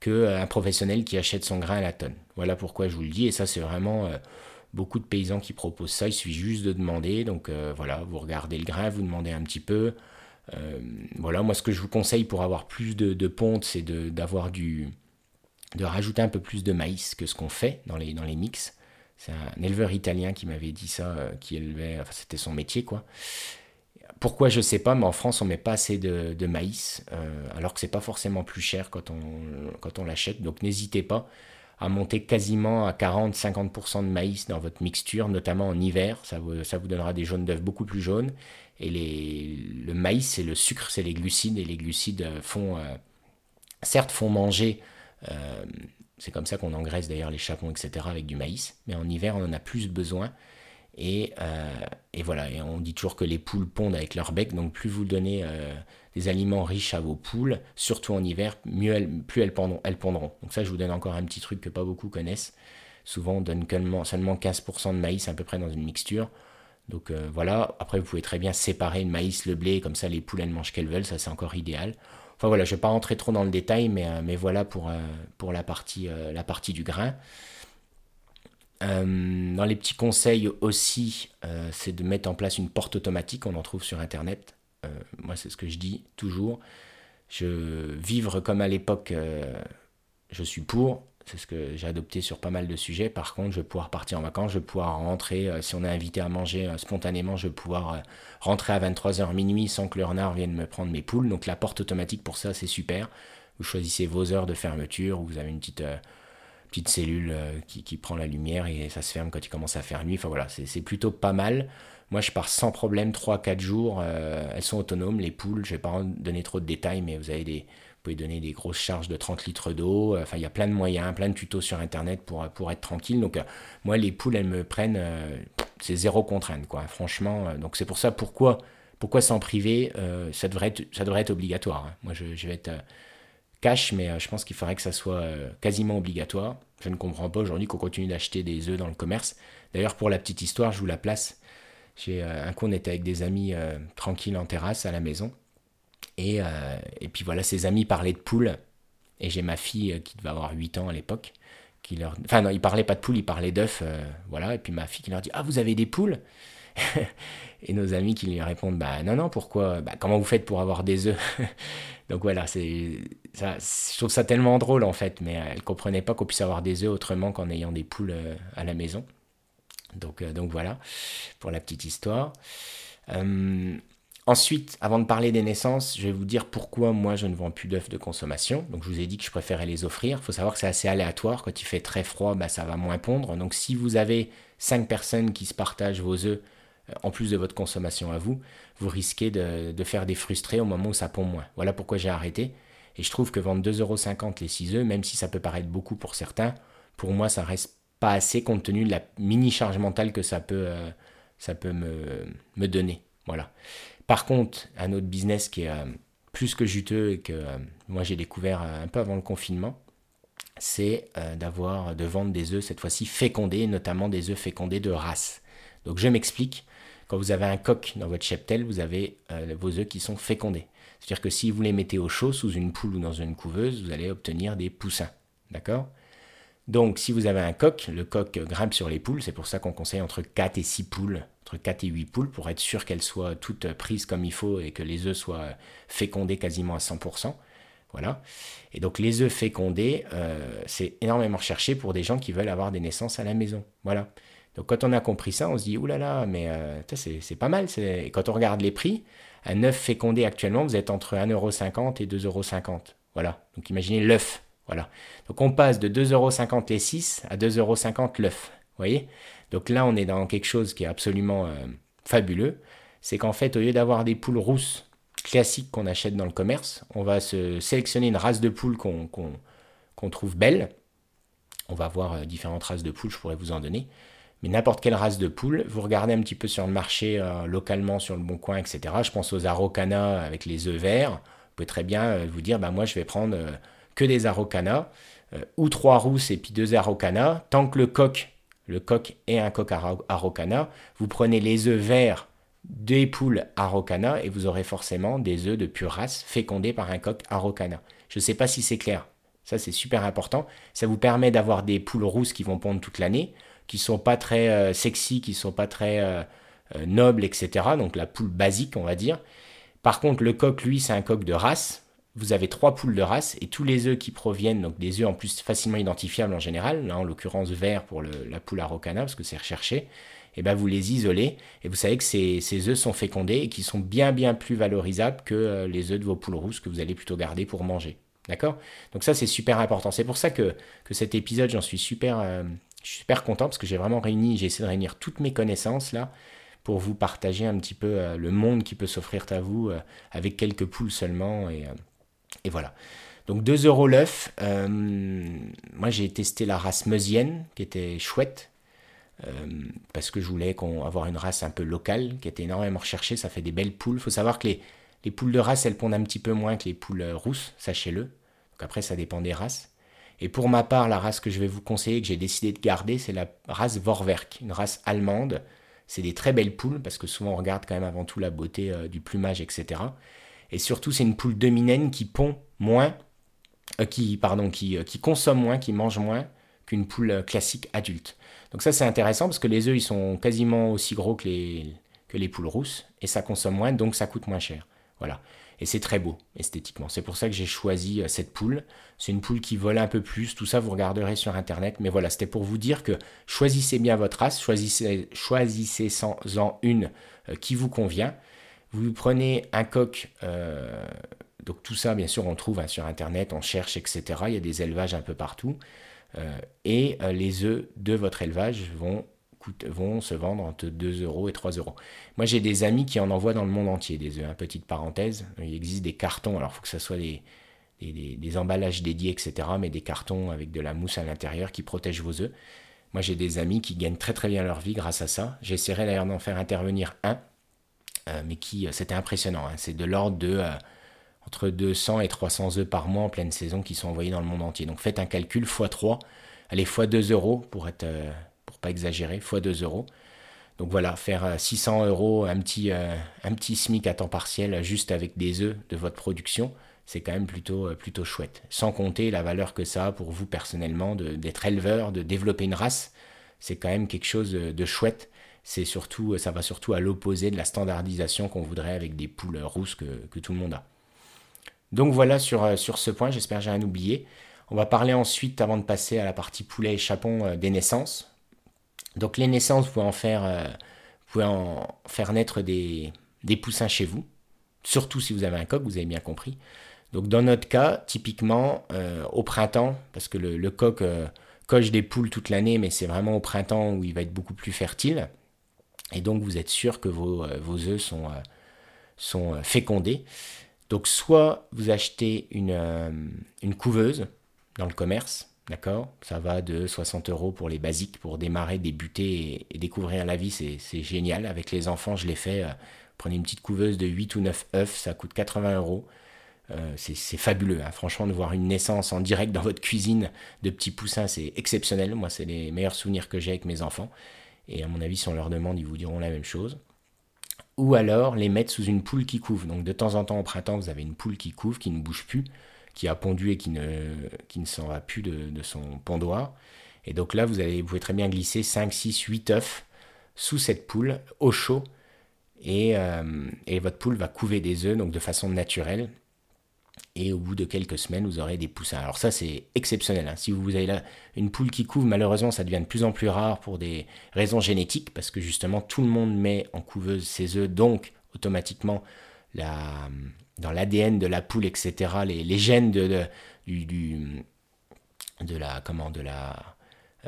qu'un euh, professionnel qui achète son grain à la tonne. Voilà pourquoi je vous le dis, et ça c'est vraiment euh, beaucoup de paysans qui proposent ça, il suffit juste de demander, donc voilà, vous regardez le grain, vous demandez un petit peu. voilà, moi ce que je vous conseille pour avoir plus de, ponte, c'est d'avoir du de rajouter un peu plus de maïs que ce qu'on fait dans les mix. C'est un éleveur italien qui m'avait dit ça, qui élevait, enfin c'était son métier quoi. Pourquoi je sais pas, mais en France on met pas assez de, maïs, euh, alors que c'est pas forcément plus cher quand on, quand on l'achète. Donc n'hésitez pas à monter quasiment à 40-50% de maïs dans votre mixture, notamment en hiver. Ça vous, ça vous donnera des jaunes d'œufs beaucoup plus jaunes. Et les, le maïs, c'est le sucre, c'est les glucides. Et les glucides font, euh, certes, font manger. Euh, c'est comme ça qu'on engraisse d'ailleurs les chapons, etc. avec du maïs. Mais en hiver, on en a plus besoin. Euh, et, voilà, et on dit toujours que les poules pondent avec leur bec, donc plus vous donnez euh, des aliments riches à vos poules, surtout en hiver, mieux plus elles pondront, elles pondront. Donc ça, je vous donne encore un petit truc que pas beaucoup connaissent. Souvent, on donne seulement 15% de maïs à peu près dans une mixture. Donc euh, voilà, après vous pouvez très bien séparer le maïs, le blé, comme ça les poules elles mangent qu'elles veulent, ça c'est encore idéal. Voilà, je ne vais pas rentrer trop dans le détail, mais, mais voilà pour, la, partie, la partie du grain. Euh, dans les petits conseils aussi, euh, c'est de mettre en place une porte automatique, on en trouve sur Internet. Euh, moi, c'est ce que je dis toujours. Je vivre comme à l'époque, je suis pour. C'est ce que j'ai adopté sur pas mal de sujets. Par contre, je vais pouvoir partir en vacances, je vais pouvoir rentrer, si on est invité à manger spontanément, je vais pouvoir rentrer à 23h minuit sans que le renard vienne me prendre mes poules. Donc la porte automatique pour ça, c'est super. Vous choisissez vos heures de fermeture, vous avez une petite petite cellule euh, qui, prend la lumière et ça se ferme quand il commence à faire nuit. Enfin voilà, c'est plutôt pas mal. Moi, je pars sans problème 3-4 jours. Euh, elles sont autonomes, les poules. Je vais pas donner trop de détails, mais vous, avez des, pouvez donner des grosses charges de 30 litres d'eau. Enfin, il y a plein de moyens, plein de tutos sur Internet pour, être tranquille. Donc, euh, moi, les poules, elles me prennent. c'est zéro contrainte, quoi. Franchement. donc, c'est pour ça pourquoi, pourquoi s'en priver ça, devrait être, obligatoire. Hein. Moi, je, vais être cash, mais euh, je pense qu'il faudrait que ça soit euh, quasiment obligatoire. Je ne comprends pas aujourd'hui qu'on continue d'acheter des œufs dans le commerce. D'ailleurs, pour la petite histoire, je vous la place. J'ai euh, un coup, on était avec des amis tranquilles en terrasse à la maison. Et, et puis voilà, ses amis parlaient de poules. Et j'ai ma fille qui devait avoir 8 ans à l'époque. Qui leur... Enfin, non, il parlait pas de poules, il parlait d'œufs. voilà. Et puis ma fille qui leur dit Ah, vous avez des poules? Et nos amis qui lui répondent bah non non pourquoi? Bah, comment vous faites pour avoir des œufs? Donc voilà c'est ça je trouve ça tellement drôle en fait mais elle comprenait pas qu'on puisse avoir des œufs autrement qu'en ayant des poules euh, à la maison donc euh, donc voilà pour la petite histoire euh, Ensuite, avant de parler des naissances, je vais vous dire pourquoi moi je ne vends plus d'œufs de consommation. Donc je vous ai dit que je préférais les offrir. Il faut savoir que c'est assez aléatoire. Quand il fait très froid, bah, ça va moins pondre. Donc si vous avez 5 personnes qui se partagent vos œufs en plus de votre consommation à vous, vous risquez de, faire des frustrés au moment où ça pond moins. Voilà pourquoi j'ai arrêté. Et je trouve que vendre 2,50€ les 6 œufs, même si ça peut paraître beaucoup pour certains, pour moi ça reste pas assez compte tenu de la mini charge mentale que ça peut, euh, ça peut me, me, donner. Voilà. Par contre, un autre business qui est euh, plus que juteux et que euh, moi j'ai découvert un peu avant le confinement, c'est d'avoir de vendre des œufs cette fois-ci fécondés, notamment des œufs fécondés de race. Donc je m'explique. Quand vous avez un coq dans votre cheptel, vous avez vos œufs qui sont fécondés. C'est-à-dire que si vous les mettez au chaud sous une poule ou dans une couveuse, vous allez obtenir des poussins. D'accord? Donc si vous avez un coq, le coq grimpe sur les poules, c'est pour ça qu'on conseille entre 4 et 6 poules, entre 4 et 8 poules, pour être sûr qu'elles soient toutes prises comme il faut et que les œufs soient fécondés quasiment à 100%. Voilà. Et donc les œufs fécondés, euh, c'est énormément recherché pour des gens qui veulent avoir des naissances à la maison. Voilà. Donc quand on a compris ça, on se dit, oulala, mais euh, c'est pas mal. Et quand on regarde les prix, un œuf fécondé actuellement, vous êtes entre 1,50€ et 2,50€. Voilà. Donc imaginez l'œuf. Voilà. Donc on passe de 2,50€ les 6 à 2,50€ l'œuf. Vous voyez? Donc là, on est dans quelque chose qui est absolument euh, fabuleux. C'est qu'en fait, au lieu d'avoir des poules rousses classiques qu'on achète dans le commerce, on va se sélectionner une race de poules qu'on trouve belle. On va voir euh, différentes races de poules, je pourrais vous en donner mais n'importe quelle race de poule, vous regardez un petit peu sur le marché euh, localement, sur le bon coin, etc. Je pense aux Araucana avec les œufs verts. Vous pouvez très bien vous dire, bah, moi je vais prendre que des Araucana, ou trois rousses et puis deux Araucana. Tant que le coq, le coq est un coq Araucana, vous prenez les œufs verts des poules Araucana et vous aurez forcément des œufs de pure race fécondés par un coq Araucana. Je ne sais pas si c'est clair. Ça, c'est super important. Ça vous permet d'avoir des poules rousses qui vont pondre toute l'année qui sont pas très euh, sexy, qui sont pas très euh, euh, nobles, etc. Donc la poule basique, on va dire. Par contre, le coq, lui, c'est un coq de race. Vous avez trois poules de race et tous les œufs qui proviennent, donc des œufs en plus facilement identifiables en général, là en l'occurrence vert pour la poule araucana parce que c'est recherché, et eh ben vous les isolez et vous savez que ces, ces œufs sont fécondés et qui sont bien bien plus valorisables que les œufs de vos poules rousses que vous allez plutôt garder pour manger. D'accord? Donc ça c'est super important. C'est pour ça que, que cet épisode, j'en suis super, je suis super content parce que j'ai vraiment réuni, j'ai essayé de réunir toutes mes connaissances là pour vous partager un petit peu euh, le monde qui peut s'offrir à vous euh, avec quelques poules seulement. Euh, voilà. Donc 2 euros l'œuf. moi j'ai testé la race meusienne qui était chouette. parce que je voulais avoir une race un peu locale qui était énormément recherchée. Ça fait des belles poules. Il faut savoir que les, les poules de race elles pondent un petit peu moins que les poules rousses, sachez-le. Donc après ça dépend des races. Et pour ma part, la race que je vais vous conseiller, que j'ai décidé de garder, c'est la race Vorwerk, une race allemande. C'est des très belles poules, parce que souvent on regarde quand même avant tout la beauté euh, du plumage, etc. Et surtout, c'est une poule dominaine qui pond moins, euh, qui, pardon, qui, euh, qui, consomme moins, qui mange moins qu'une poule classique adulte. Donc ça, c'est intéressant, parce que les œufs, ils sont quasiment aussi gros que les, que les poules rousses, et ça consomme moins, donc ça coûte moins cher. Voilà. Et c'est très beau esthétiquement. C'est pour ça que j'ai choisi euh, cette poule. C'est une poule qui vole un peu plus. Tout ça, vous regarderez sur Internet. Mais voilà, c'était pour vous dire que choisissez bien votre race. Choisissez, choisissez en une euh, qui vous convient. Vous prenez un coq. Euh, donc tout ça, bien sûr, on trouve hein, sur Internet, on cherche, etc. Il y a des élevages un peu partout. et les œufs de votre élevage vont se vendre entre 2 euros et 3 euros. Moi, j'ai des amis qui en envoient dans le monde entier des œufs. Hein. Petite parenthèse, il existe des cartons. Alors, il faut que ce soit des, des, emballages dédiés, etc. Mais des cartons avec de la mousse à l'intérieur qui protègent vos œufs. Moi, j'ai des amis qui gagnent très très bien leur vie grâce à ça. J'essaierai d'ailleurs d'en faire intervenir un, euh, mais qui, euh, c'était impressionnant. Hein. C'est de l'ordre de euh, entre 200 et 300 œufs par mois en pleine saison qui sont envoyés dans le monde entier. Donc, faites un calcul x 3, allez x 2 euros pour être pas exagérer, fois 2 euros. Donc voilà, faire 600 euh, euros, un petit, euh, un petit SMIC à temps partiel juste avec des œufs de votre production, c'est quand même plutôt, euh, plutôt chouette. Sans compter la valeur que ça a pour vous personnellement d'être éleveur, de développer une race, c'est quand même quelque chose de chouette. C'est surtout, ça va surtout à l'opposé de la standardisation qu'on voudrait avec des poules rousses que, tout le monde a. Donc voilà sur, sur ce point, j'espère que j'ai rien oublié. On va parler ensuite, avant de passer à la partie poulet et chapon, des naissances. Donc les naissances, vous pouvez en faire, euh, naître des, poussins chez vous, surtout si vous avez un coq, vous avez bien compris. Donc dans notre cas, typiquement euh, au printemps, parce que le, coq euh, coche des poules toute l'année, mais c'est vraiment au printemps où il va être beaucoup plus fertile. Et donc vous êtes sûr que vos, vos œufs sont, sont fécondés. Donc soit vous achetez une, couveuse dans le commerce, D'accord? Ça va de 60 euros pour les basiques, pour démarrer, débuter et, découvrir la vie, c'est génial. Avec les enfants, je l'ai fait. Euh, prenez une petite couveuse de 8 ou 9 œufs, ça coûte 80 euros. Euh, c'est fabuleux, hein. franchement, de voir une naissance en direct dans votre cuisine de petits poussins, c'est exceptionnel. Moi, c'est les meilleurs souvenirs que j'ai avec mes enfants. Et à mon avis, si on leur demande, ils vous diront la même chose. Ou alors les mettre sous une poule qui couve. Donc de temps en temps au printemps, vous avez une poule qui couve, qui ne bouge plus, qui a pondu et qui ne, s'en va plus de, son pondoir. Et donc là, vous, allez, vous pouvez très bien glisser 5, 6, 8 œufs sous cette poule au chaud. Et, euh, et votre poule va couver des œufs donc de façon naturelle et au bout de quelques semaines, vous aurez des poussins. Alors ça, c'est exceptionnel. Hein. Si vous avez là une poule qui couve, malheureusement, ça devient de plus en plus rare pour des raisons génétiques, parce que justement, tout le monde met en couveuse ses œufs, donc automatiquement, la, dans l'ADN de la poule, etc., les, gènes de, du, de la, comment, de la,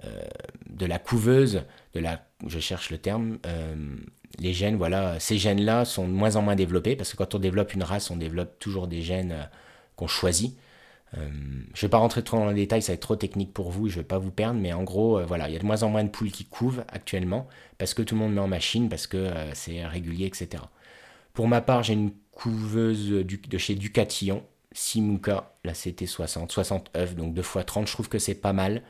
euh, de la couveuse, de la, je cherche le terme, euh, les gènes, voilà, ces gènes-là sont de moins en moins développés, parce que quand on développe une race, on développe toujours des gènes euh, qu'on choisit. Euh, je ne vais pas rentrer trop dans les détails, ça va être trop technique pour vous, je vais pas vous perdre, mais en gros, euh, voilà, il y a de moins en moins de poules qui couvent actuellement, parce que tout le monde met en machine, parce que euh, c'est régulier, etc. Pour ma part, j'ai une couveuse de chez Ducatillon, Simuka, la CT60, 60 œufs, donc 2 fois 30, je trouve que c'est pas mal.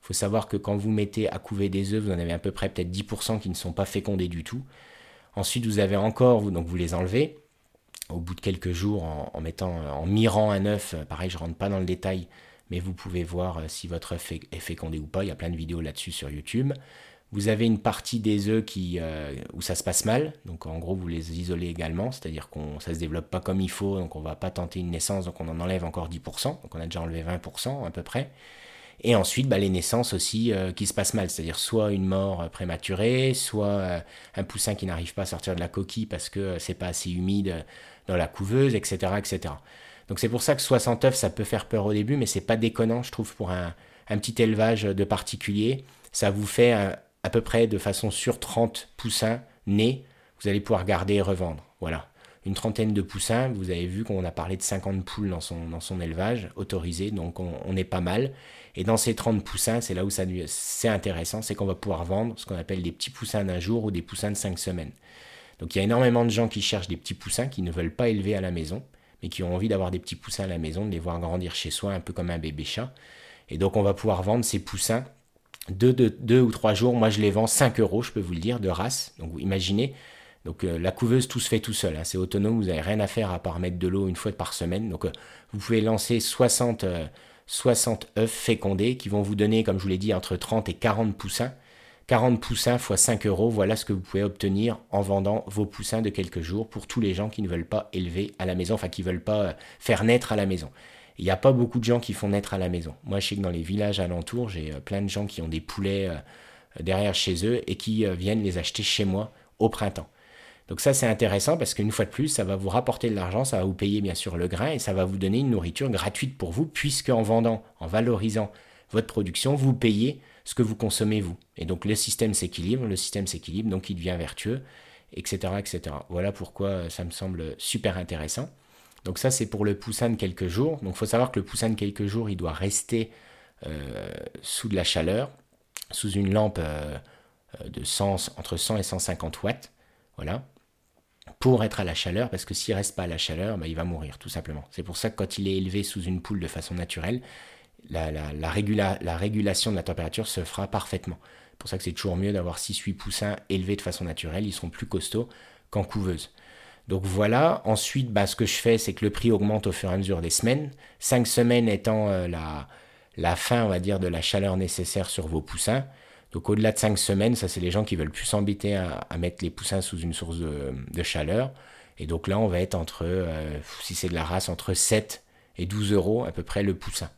Faut savoir que quand vous mettez à couver des œufs, vous en avez à peu près peut-être 10% qui ne sont pas fécondés du tout. Ensuite, vous avez encore, donc vous les enlevez, au bout de quelques jours en, mettant, en mirant un œuf. Euh, pareil, je rentre pas dans le détail, mais vous pouvez voir euh, si votre œuf est, fécondé ou pas. Il y a plein de vidéos là-dessus sur YouTube. Vous avez une partie des œufs qui, euh, où ça se passe mal, donc en gros vous les isolez également, c'est-à-dire qu'on ça se développe pas comme il faut, donc on va pas tenter une naissance, donc on en enlève encore 10%, donc on a déjà enlevé 20% à peu près. Et ensuite, bah, les naissances aussi qui se passent mal, c'est-à-dire soit une mort prématurée, soit un poussin qui n'arrive pas à sortir de la coquille parce que c'est pas assez humide dans la couveuse, etc. etc. Donc c'est pour ça que 60 œufs, ça peut faire peur au début, mais c'est pas déconnant, je trouve, pour un, petit élevage de particulier. Ça vous fait à peu près de façon sur 30 poussins nés, vous allez pouvoir garder et revendre. Voilà. Une trentaine de poussins, vous avez vu qu'on a parlé de 50 poules dans son, élevage autorisé, donc on, est pas mal. Et dans ces 30 poussins, c'est là où c'est intéressant, c'est qu'on va pouvoir vendre ce qu'on appelle des petits poussins d'un jour ou des poussins de 5 semaines. Donc il y a énormément de gens qui cherchent des petits poussins, qui ne veulent pas élever à la maison, mais qui ont envie d'avoir des petits poussins à la maison, de les voir grandir chez soi, un peu comme un bébé chat. Et donc on va pouvoir vendre ces poussins deux, ou trois jours. Moi je les vends 5 euros, je peux vous le dire, de race. Donc vous imaginez, donc euh, la couveuse tout se fait tout seul, hein. c'est autonome, vous n'avez rien à faire à part mettre de l'eau une fois par semaine. Donc euh, vous pouvez lancer 60, 60 euh, œufs fécondés qui vont vous donner, comme je vous l'ai dit, entre 30 et 40 poussins. 40 poussins x 5 euros, voilà ce que vous pouvez obtenir en vendant vos poussins de quelques jours pour tous les gens qui ne veulent pas élever à la maison, enfin qui ne veulent pas euh, faire naître à la maison. Il n'y a pas beaucoup de gens qui font naître à la maison. Moi, je sais que dans les villages alentours, j'ai euh, plein de gens qui ont des poulets euh, derrière chez eux et qui viennent les acheter chez moi au printemps. Donc ça, c'est intéressant parce qu'une fois de plus, ça va vous rapporter de l'argent, ça va vous payer bien sûr le grain et ça va vous donner une nourriture gratuite pour vous puisque en vendant, en valorisant votre production, vous payez ce que vous consommez vous. Et donc le système s'équilibre, le système s'équilibre, donc il devient vertueux, etc., etc. Voilà pourquoi euh, ça me semble super intéressant. Donc ça c'est pour le poussin de quelques jours. Donc il faut savoir que le poussin de quelques jours, il doit rester euh, sous de la chaleur, sous une lampe euh, de 100, entre 100 et 150 watts. Voilà pour être à la chaleur, parce que s'il reste pas à la chaleur, bah, il va mourir, tout simplement. C'est pour ça que quand il est élevé sous une poule de façon naturelle, la, la, régulation de la température se fera parfaitement. C'est pour ça que c'est toujours mieux d'avoir 6-8 poussins élevés de façon naturelle, ils sont plus costauds qu'en couveuse. Donc voilà, ensuite bah, ce que je fais c'est que le prix augmente au fur et à mesure des semaines, 5 semaines étant euh, la, la fin on va dire de la chaleur nécessaire sur vos poussins. Donc au-delà de 5 semaines, ça c'est les gens qui veulent plus s'embêter à, mettre les poussins sous une source de, chaleur. Et donc là on va être entre, euh, si c'est de la race, entre 7 et 12 euros à peu près le poussin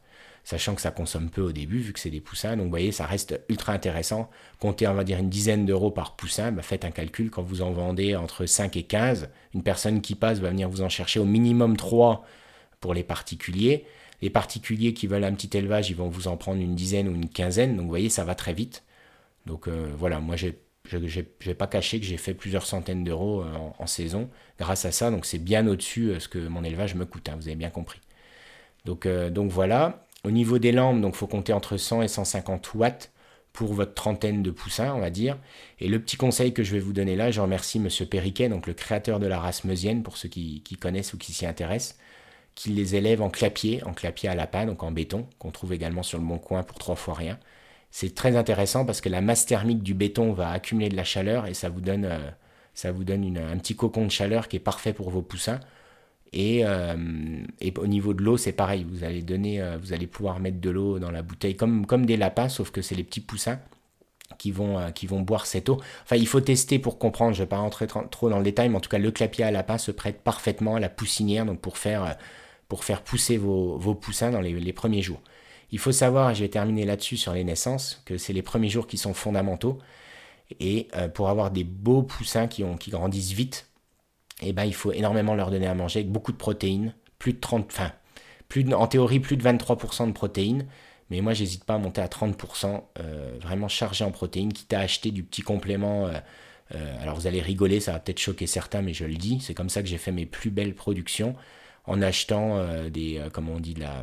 sachant que ça consomme peu au début vu que c'est des poussins. Donc vous voyez, ça reste ultra intéressant. Comptez, on va dire, une dizaine d'euros par poussin. Bah, faites un calcul, quand vous en vendez entre 5 et 15, une personne qui passe va venir vous en chercher au minimum 3 pour les particuliers. Les particuliers qui veulent un petit élevage, ils vont vous en prendre une dizaine ou une quinzaine. Donc vous voyez, ça va très vite. Donc euh, voilà, moi je ne vais pas cacher que j'ai fait plusieurs centaines d'euros euh, en, saison grâce à ça. Donc c'est bien au-dessus de euh, ce que mon élevage me coûte, hein, vous avez bien compris. Donc, donc voilà. Au niveau des lampes, donc faut compter entre 100 et 150 watts pour votre trentaine de poussins, on va dire. Et le petit conseil que je vais vous donner là, je remercie Monsieur Periquet, donc le créateur de la race meusienne, pour ceux qui, connaissent ou qui s'y intéressent, qui les élève en clapier, en clapier à lapin, donc en béton, qu'on trouve également sur le Bon Coin pour trois fois rien. C'est très intéressant parce que la masse thermique du béton va accumuler de la chaleur et ça vous donne, euh, ça vous donne un petit cocon de chaleur qui est parfait pour vos poussins. Et, euh, et au niveau de l'eau, c'est pareil. Vous allez, donner, euh, vous allez pouvoir mettre de l'eau dans la bouteille comme, des lapins, sauf que c'est les petits poussins qui vont, qui vont boire cette eau. Enfin, il faut tester pour comprendre. Je ne vais pas rentrer trop dans le détail, mais en tout cas, le clapier à lapin se prête parfaitement à la poussinière, donc pour faire, pour faire pousser vos, vos poussins dans les, premiers jours. Il faut savoir, et je vais terminer là-dessus sur les naissances, que c'est les premiers jours qui sont fondamentaux. Et euh, pour avoir des beaux poussins qui, ont, qui grandissent vite, eh ben, il faut énormément leur donner à manger avec beaucoup de protéines, plus de 30, enfin, plus en théorie plus de 23% de protéines, mais moi j'hésite pas à monter à 30%, euh, vraiment chargé en protéines, quitte à acheter du petit complément. Euh, alors vous allez rigoler, ça va peut-être choquer certains, mais je le dis, c'est comme ça que j'ai fait mes plus belles productions en achetant euh, des, euh, comment on dit, la,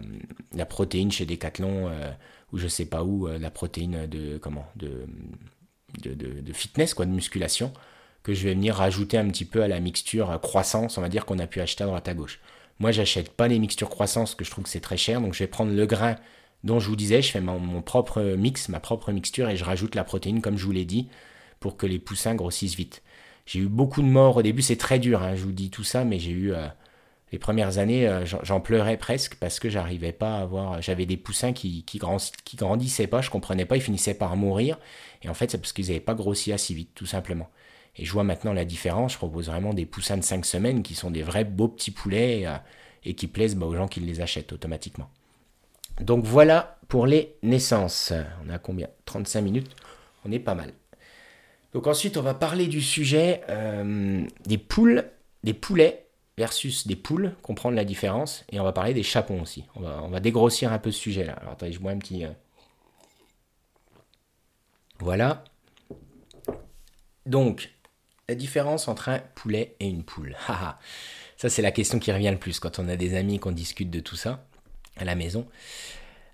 la protéine chez Decathlon euh, ou je sais pas où, la protéine de, comment, de, de, de, fitness, quoi, de musculation, que je vais venir rajouter un petit peu à la mixture croissance, on va dire qu'on a pu acheter à droite à gauche. Moi, j'achète pas les mixtures croissance, que je trouve que c'est très cher, donc je vais prendre le grain dont je vous disais, je fais mon, propre mix, ma propre mixture, et je rajoute la protéine, comme je vous l'ai dit, pour que les poussins grossissent vite. J'ai eu beaucoup de morts au début, c'est très dur, hein, je vous dis tout ça, mais j'ai eu les premières années, euh, j'en pleurais presque parce que j'arrivais pas à avoir. J'avais des poussins qui, qui, qui, grandissaient pas, je comprenais pas, ils finissaient par mourir. Et en fait, c'est parce qu'ils n'avaient pas grossi assez vite, tout simplement. Et je vois maintenant la différence. Je propose vraiment des poussins de 5 semaines qui sont des vrais beaux petits poulets euh, et qui plaisent bah, aux gens qui les achètent automatiquement. Donc voilà pour les naissances. On a combien? 35 minutes. On est pas mal. Donc ensuite, on va parler du sujet euh, des poules, des poulets versus des poules, comprendre la différence. Et on va parler des chapons aussi. On va, dégrossir un peu ce sujet-là. Alors attendez, je bois un petit... Euh. Voilà. Donc, la différence entre un poulet et une poule. ça, c'est la question qui revient le plus quand on a des amis qu'on discute de tout ça à la maison.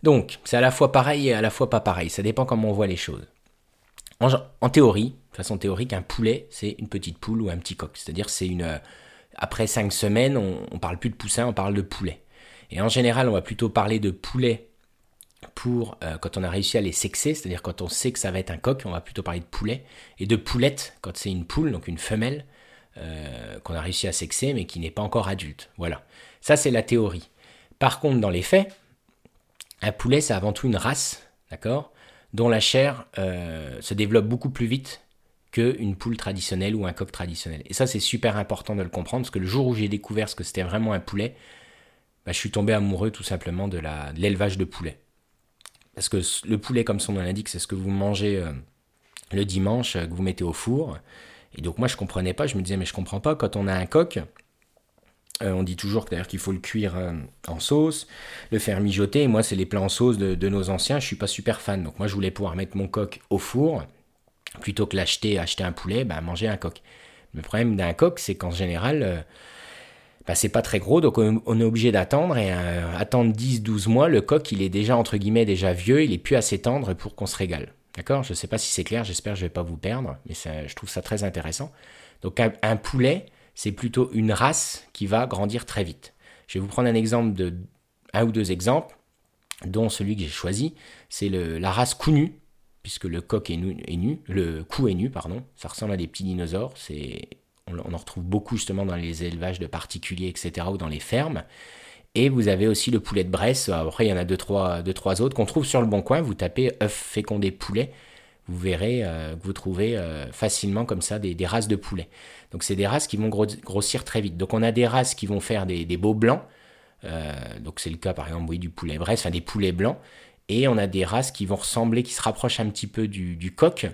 Donc, c'est à la fois pareil et à la fois pas pareil. Ça dépend comment on voit les choses. En, théorie, de façon théorique, un poulet, c'est une petite poule ou un petit coq. C'est-à-dire, c'est une, euh, après cinq semaines, on, ne parle plus de poussin, on parle de poulet. Et en général, on va plutôt parler de poulet pour euh, quand on a réussi à les sexer, c'est-à-dire quand on sait que ça va être un coq, on va plutôt parler de poulet, et de poulette quand c'est une poule, donc une femelle, euh, qu'on a réussi à sexer mais qui n'est pas encore adulte. Voilà. Ça, c'est la théorie. Par contre, dans les faits, un poulet, c'est avant tout une race, d'accord, dont la chair euh, se développe beaucoup plus vite qu'une poule traditionnelle ou un coq traditionnel. Et ça, c'est super important de le comprendre, parce que le jour où j'ai découvert ce que c'était vraiment un poulet, bah, je suis tombé amoureux tout simplement de l'élevage de, poulet. Parce que le poulet, comme son nom l'indique, c'est ce que vous mangez euh, le dimanche, euh, que vous mettez au four. Et donc moi, je comprenais pas, je me disais, mais je comprends pas, quand on a un coq, euh, on dit toujours d'ailleurs qu'il faut le cuire en sauce, le faire mijoter. Moi, c'est les plats en sauce de, nos anciens. Je suis pas super fan. Donc moi, je voulais pouvoir mettre mon coq au four plutôt que l'acheter, acheter un poulet, bah, manger un coq. Le problème d'un coq, c'est qu'en général, bah, c'est pas très gros, donc on, est obligé d'attendre, et euh, attendre 10-12 mois, le coq, il est déjà, entre guillemets, déjà vieux, il est plus assez tendre pour qu'on se régale. D'accord? Je sais pas si c'est clair, j'espère que je vais pas vous perdre, mais je trouve ça très intéressant. Donc un, poulet, c'est plutôt une race qui va grandir très vite. Je vais vous prendre un exemple de un ou deux exemples, dont celui que j'ai choisi, c'est la race Kounu puisque le coq est nu, le cou est nu, pardon. Ça ressemble à des petits dinosaures. C'est, on, en retrouve beaucoup justement dans les élevages de particuliers, etc., ou dans les fermes. Et vous avez aussi le poulet de Bresse. Après, il y en a deux, trois, deux, trois autres qu'on trouve sur le bon coin. Vous tapez œuf fécondé poulet. Vous verrez euh, que vous trouvez euh, facilement comme ça des, races de poulet. Donc, c'est des races qui vont grossir très vite. Donc, on a des races qui vont faire des, beaux blancs. Euh, donc, c'est le cas, par exemple, oui, du poulet Bresse, enfin des poulets blancs. Et on a des races qui vont ressembler, qui se rapprochent un petit peu du, coq,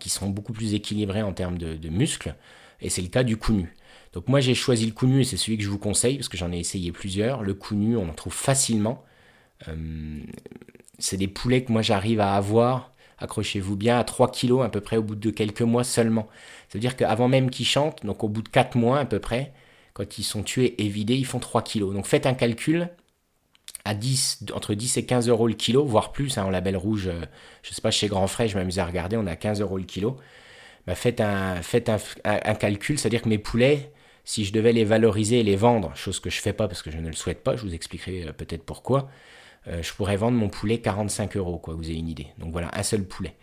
qui sont beaucoup plus équilibrées en termes de, muscles. Et c'est le cas du counu. Donc moi j'ai choisi le counu et c'est celui que je vous conseille parce que j'en ai essayé plusieurs. Le counu, on en trouve facilement. Euh, c'est des poulets que moi j'arrive à avoir, accrochez-vous bien, à 3 kilos à peu près au bout de quelques mois seulement. Ça veut dire qu'avant même qu'ils chantent, donc au bout de 4 mois à peu près, quand ils sont tués et vidés, ils font 3 kilos. Donc faites un calcul, à 10, entre 10 et 15 euros le kilo, voire plus, hein, en label rouge, euh, je sais pas, chez Grand Frais, je m'amuse à regarder, on a 15 euros le kilo. Bah, faites un, faites un, calcul, c'est-à-dire que mes poulets, si je devais les valoriser et les vendre, chose que je fais pas parce que je ne le souhaite pas, je vous expliquerai peut-être pourquoi, je pourrais vendre mon poulet 45 euros, quoi, vous avez une idée. Donc voilà, un seul poulet.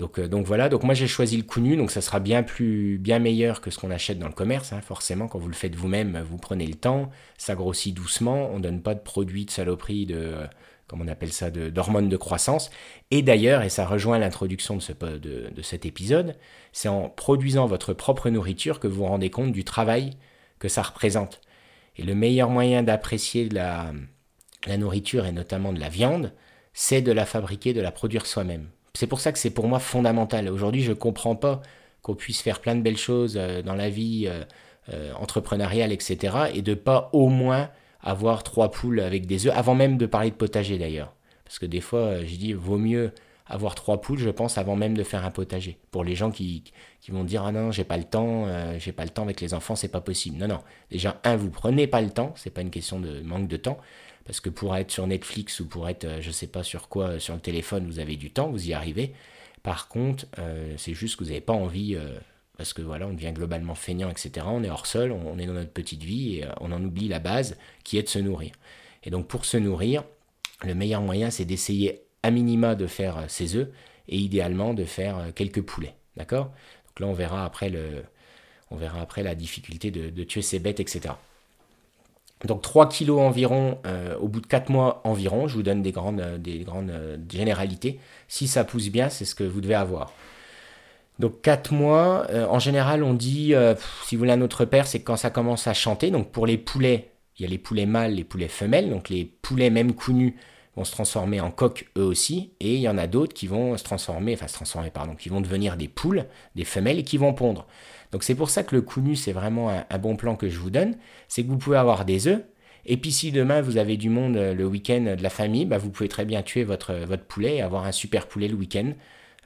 Donc, donc voilà, donc moi j'ai choisi le coup nu, donc ça sera bien plus, bien meilleur que ce qu'on achète dans le commerce, hein, forcément. Quand vous le faites vous-même, vous prenez le temps, ça grossit doucement, on donne pas de produits de saloperie de comme on appelle ça, d'hormones de, croissance. Et d'ailleurs, et ça rejoint l'introduction de, de, cet épisode, c'est en produisant votre propre nourriture que vous vous rendez compte du travail que ça représente. Et le meilleur moyen d'apprécier la, la nourriture, et notamment de la viande, c'est de la fabriquer, de la produire soi-même. C'est pour ça que c'est pour moi fondamental. Aujourd'hui, je ne comprends pas qu'on puisse faire plein de belles choses euh, dans la vie euh, euh, entrepreneuriale, etc., et de pas au moins avoir trois poules avec des œufs, avant même de parler de potager d'ailleurs. Parce que des fois, euh, j'ai dit, vaut mieux avoir trois poules, je pense, avant même de faire un potager. Pour les gens qui, qui vont dire, ah non, j'ai pas le temps, euh, j'ai pas le temps avec les enfants, c'est pas possible. Non, non. Déjà, un, vous prenez pas le temps, c'est pas une question de manque de temps. Parce que pour être sur Netflix ou pour être, euh, je sais pas sur quoi, sur le téléphone, vous avez du temps, vous y arrivez. Par contre, c'est juste que vous n'avez pas envie parce que voilà, on devient globalement feignant, etc. On est hors sol, on est dans notre petite vie et euh, on en oublie la base qui est de se nourrir. Et donc pour se nourrir, le meilleur moyen c'est d'essayer à minima de faire euh, ses œufs et idéalement de faire euh, quelques poulets. D'accord? Donc là on verra après le, on verra après la difficulté de, tuer ces bêtes, etc. Donc 3 kilos environ au bout de 4 mois environ, je vous donne des grandes, des grandes généralités. Si ça pousse bien, c'est ce que vous devez avoir. Donc 4 mois, euh, en général on dit, euh, si vous voulez un autre repère, c'est quand ça commence à chanter. Donc pour les poulets, il y a les poulets mâles, les poulets femelles. Donc les poulets même connus vont se transformer en coqs eux aussi. Et il y en a d'autres qui vont se transformer, enfin se transformer, pardon, qui vont devenir des poules, des femelles et qui vont pondre. Donc c'est pour ça que le cunu, c'est vraiment un, bon plan que je vous donne. C'est que vous pouvez avoir des œufs. Et puis si demain vous avez du monde euh, le week-end de la famille, bah, vous pouvez très bien tuer votre, votre poulet et avoir un super poulet le week-end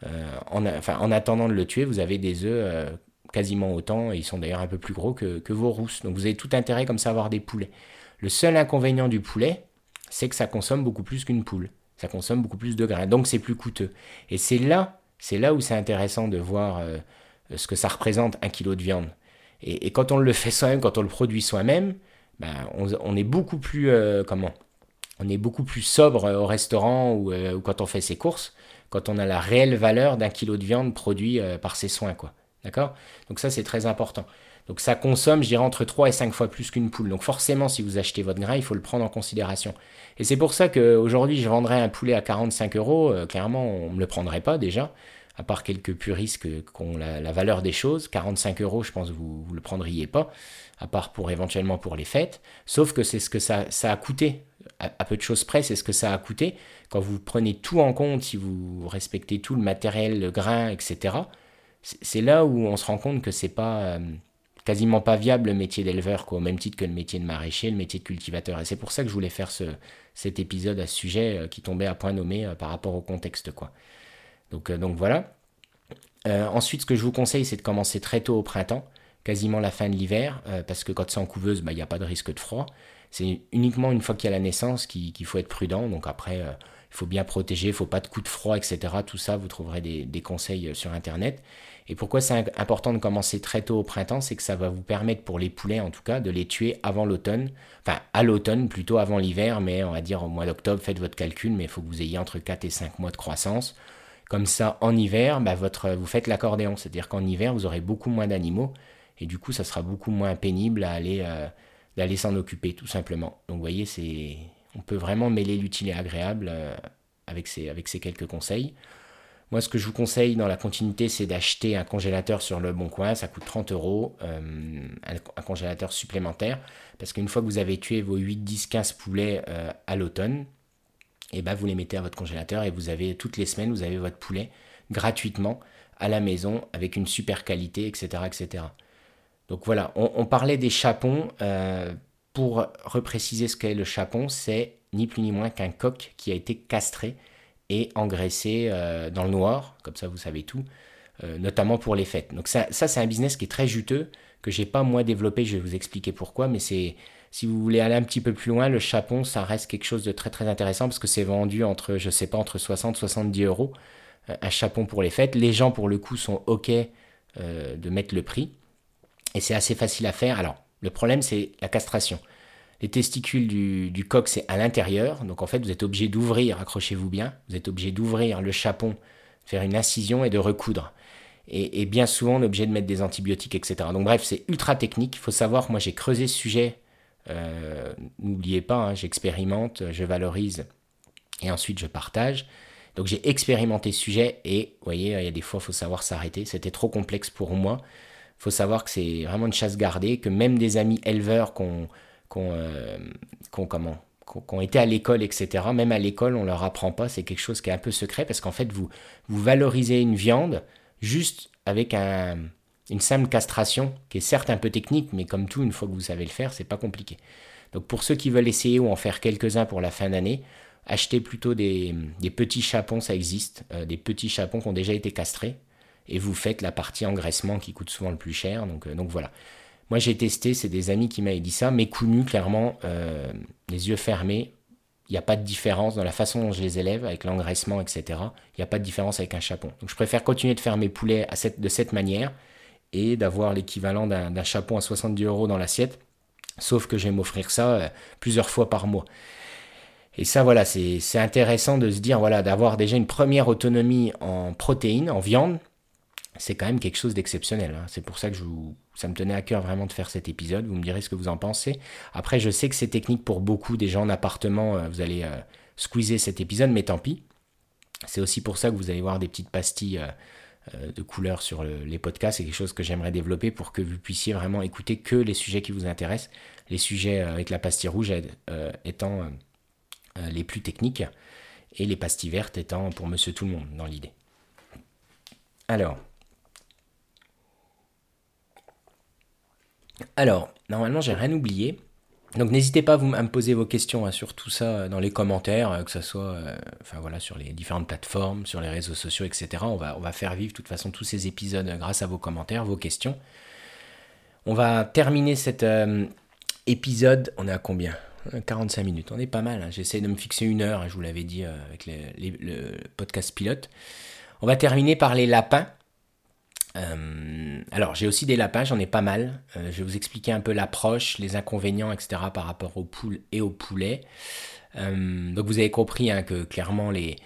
euh, en, en, attendant de le tuer, vous avez des œufs euh, quasiment autant, et ils sont d'ailleurs un peu plus gros que, vos rousses. Donc vous avez tout intérêt comme ça à avoir des poulets. Le seul inconvénient du poulet, c'est que ça consomme beaucoup plus qu'une poule. Ça consomme beaucoup plus de grains, donc c'est plus coûteux. Et c'est là, c'est là où c'est intéressant de voir euh, ce que ça représente un kilo de viande. Et, quand on le fait soi-même, quand on le produit soi-même, ben, on, est beaucoup plus comment? On est beaucoup plus sobre au restaurant ou, quand on fait ses courses quand on a la réelle valeur d'un kilo de viande produit euh, par ses soins, quoi. D'accord? Donc ça, c'est très important. Donc ça consomme, je dirais, entre 3 et 5 fois plus qu'une poule. Donc forcément, si vous achetez votre grain, il faut le prendre en considération. Et c'est pour ça qu'aujourd'hui, je vendrais un poulet à 45 euros. Euh, clairement, on ne me le prendrait pas déjà, à part quelques puristes qui ont la, valeur des choses. 45 euros, je pense que vous ne le prendriez pas, à part pour éventuellement pour les fêtes. Sauf que c'est ce que ça, ça a coûté à, peu de choses près, c'est ce que ça a coûté. Quand vous prenez tout en compte, si vous respectez tout le matériel, le grain, etc., c'est là où on se rend compte que c'est pas euh, quasiment pas viable le métier d'éleveur, au même titre que le métier de maraîcher, le métier de cultivateur. Et c'est pour ça que je voulais faire ce, cet épisode à ce sujet euh, qui tombait à point nommé euh, par rapport au contexte, quoi. Donc, donc voilà. ensuite, ce que je vous conseille, c'est de commencer très tôt au printemps, quasiment la fin de l'hiver, parce que quand c'est en couveuse, bah, il n'y a pas de risque de froid. C'est uniquement une fois qu'il y a la naissance qu'il faut être prudent. Donc après, il faut bien protéger, il faut pas de coups de froid, etc. Tout ça, vous trouverez des, conseils euh, sur Internet. Et pourquoi c'est important de commencer très tôt au printemps C'est que ça va vous permettre pour les poulets, en tout cas, de les tuer avant l'automne. Enfin, à l'automne, plutôt avant l'hiver, mais on va dire au mois d'octobre, faites votre calcul, mais il faut que vous ayez entre 4 et 5 mois de croissance. Comme ça, en hiver, bah, votre, vous faites l'accordéon. C'est-à-dire qu'en hiver, vous aurez beaucoup moins d'animaux. Et du coup, ça sera beaucoup moins pénible. Euh, d'aller s'en occuper tout simplement. Donc vous voyez, c'est, on peut vraiment mêler l'utile et agréable euh, avec, ces, quelques conseils. Moi, ce que je vous conseille dans la continuité, c'est d'acheter un congélateur sur le bon coin. Ça coûte 30 euros, euh, un, congélateur supplémentaire. Parce qu'une fois que vous avez tué vos 8, 10, 15 poulets euh, à l'automne, et eh ben, vous les mettez à votre congélateur et vous avez toutes les semaines, vous avez votre poulet gratuitement à la maison avec une super qualité, etc. etc. Donc voilà, on, parlait des chapons. Pour repréciser ce qu'est le chapon, c'est ni plus ni moins qu'un coq qui a été castré et engraissé euh, dans le noir, comme ça vous savez tout, euh, notamment pour les fêtes. Donc ça, c'est un business qui est très juteux, que j'ai pas moi développé, je vais vous expliquer pourquoi, mais c'est si vous voulez aller un petit peu plus loin, le chapon, ça reste quelque chose de très très intéressant parce que c'est vendu entre, je sais pas, entre 60 70 euros, un chapon pour les fêtes. Les gens, pour le coup, sont OK de mettre le prix. Et c'est assez facile à faire. Alors, le problème, c'est la castration. Les testicules du, coq, c'est à l'intérieur. Donc, en fait, vous êtes obligé d'ouvrir, accrochez-vous bien, vous êtes obligé d'ouvrir le chapon, faire une incision et de recoudre. Et, bien souvent, on est obligé de mettre des antibiotiques, etc. Donc, bref, c'est ultra technique. Il faut savoir, moi, j'ai creusé ce sujet. Euh, n'oubliez pas, hein, j'expérimente, je valorise et ensuite je partage. Donc j'ai expérimenté ce sujet et vous voyez, il y a des fois, il faut savoir s'arrêter. C'était trop complexe pour moi. Faut savoir que c'est vraiment une chasse gardée, que même des amis éleveurs qu'on euh, comment qu'on été à l'école, etc. Même à l'école, on leur apprend pas. C'est quelque chose qui est un peu secret parce qu'en fait, vous, valorisez une viande juste avec un, une simple castration qui est certes un peu technique, mais comme tout, une fois que vous savez le faire, c'est pas compliqué. Donc pour ceux qui veulent essayer ou en faire quelques-uns pour la fin d'année, achetez plutôt des, petits chapons, ça existe, euh, des petits chapons qui ont déjà été castrés, et vous faites la partie engraissement qui coûte souvent le plus cher. Donc, euh, voilà. Moi j'ai testé, c'est des amis qui m'avaient dit ça, mais coups clairement, euh, les yeux fermés, il n'y a pas de différence dans la façon dont je les élève, avec l'engraissement, etc. Il n'y a pas de différence avec un chapon. Donc je préfère continuer de faire mes poulets de cette manière et d'avoir l'équivalent d'un chapon à 70 euros dans l'assiette, sauf que je vais m'offrir ça plusieurs fois par mois. Et ça, voilà, c'est intéressant de se dire, voilà, d'avoir déjà une première autonomie en protéines, en viande, c'est quand même quelque chose d'exceptionnel. Hein. C'est pour ça que ça me tenait à cœur vraiment de faire cet épisode. Vous me direz ce que vous en pensez. Après, je sais que c'est technique pour beaucoup des gens en appartement. Euh, vous allez euh, squeezer cet épisode, mais tant pis. C'est aussi pour ça que vous allez voir des petites pastilles euh, de couleurs sur les podcasts. C'est quelque chose que j'aimerais développer pour que vous puissiez vraiment écouter que les sujets qui vous intéressent. Les sujets avec la pastille rouge étant les plus techniques, et les pastilles vertes étant pour monsieur tout le monde dans l'idée. Alors, alors, normalement j'ai rien oublié. Donc n'hésitez pas à, vous, me poser vos questions hein, sur tout ça euh, dans les commentaires, euh, que ce soit enfin, voilà, sur les différentes plateformes, sur les réseaux sociaux, etc. On va, faire vivre de toute façon tous ces épisodes grâce à vos commentaires, vos questions. On va terminer cet épisode. On est à combien? 45 minutes, on est pas mal. Hein. J'essaie de me fixer une heure, hein, je vous l'avais dit euh, avec le podcast pilote. On va terminer par les lapins. Euh, alors, j'ai aussi des lapins, j'en ai pas mal. Euh, je vais vous expliquer un peu l'approche, les inconvénients, etc. par rapport aux poules et aux poulets. donc, vous avez compris hein, que clairement, les,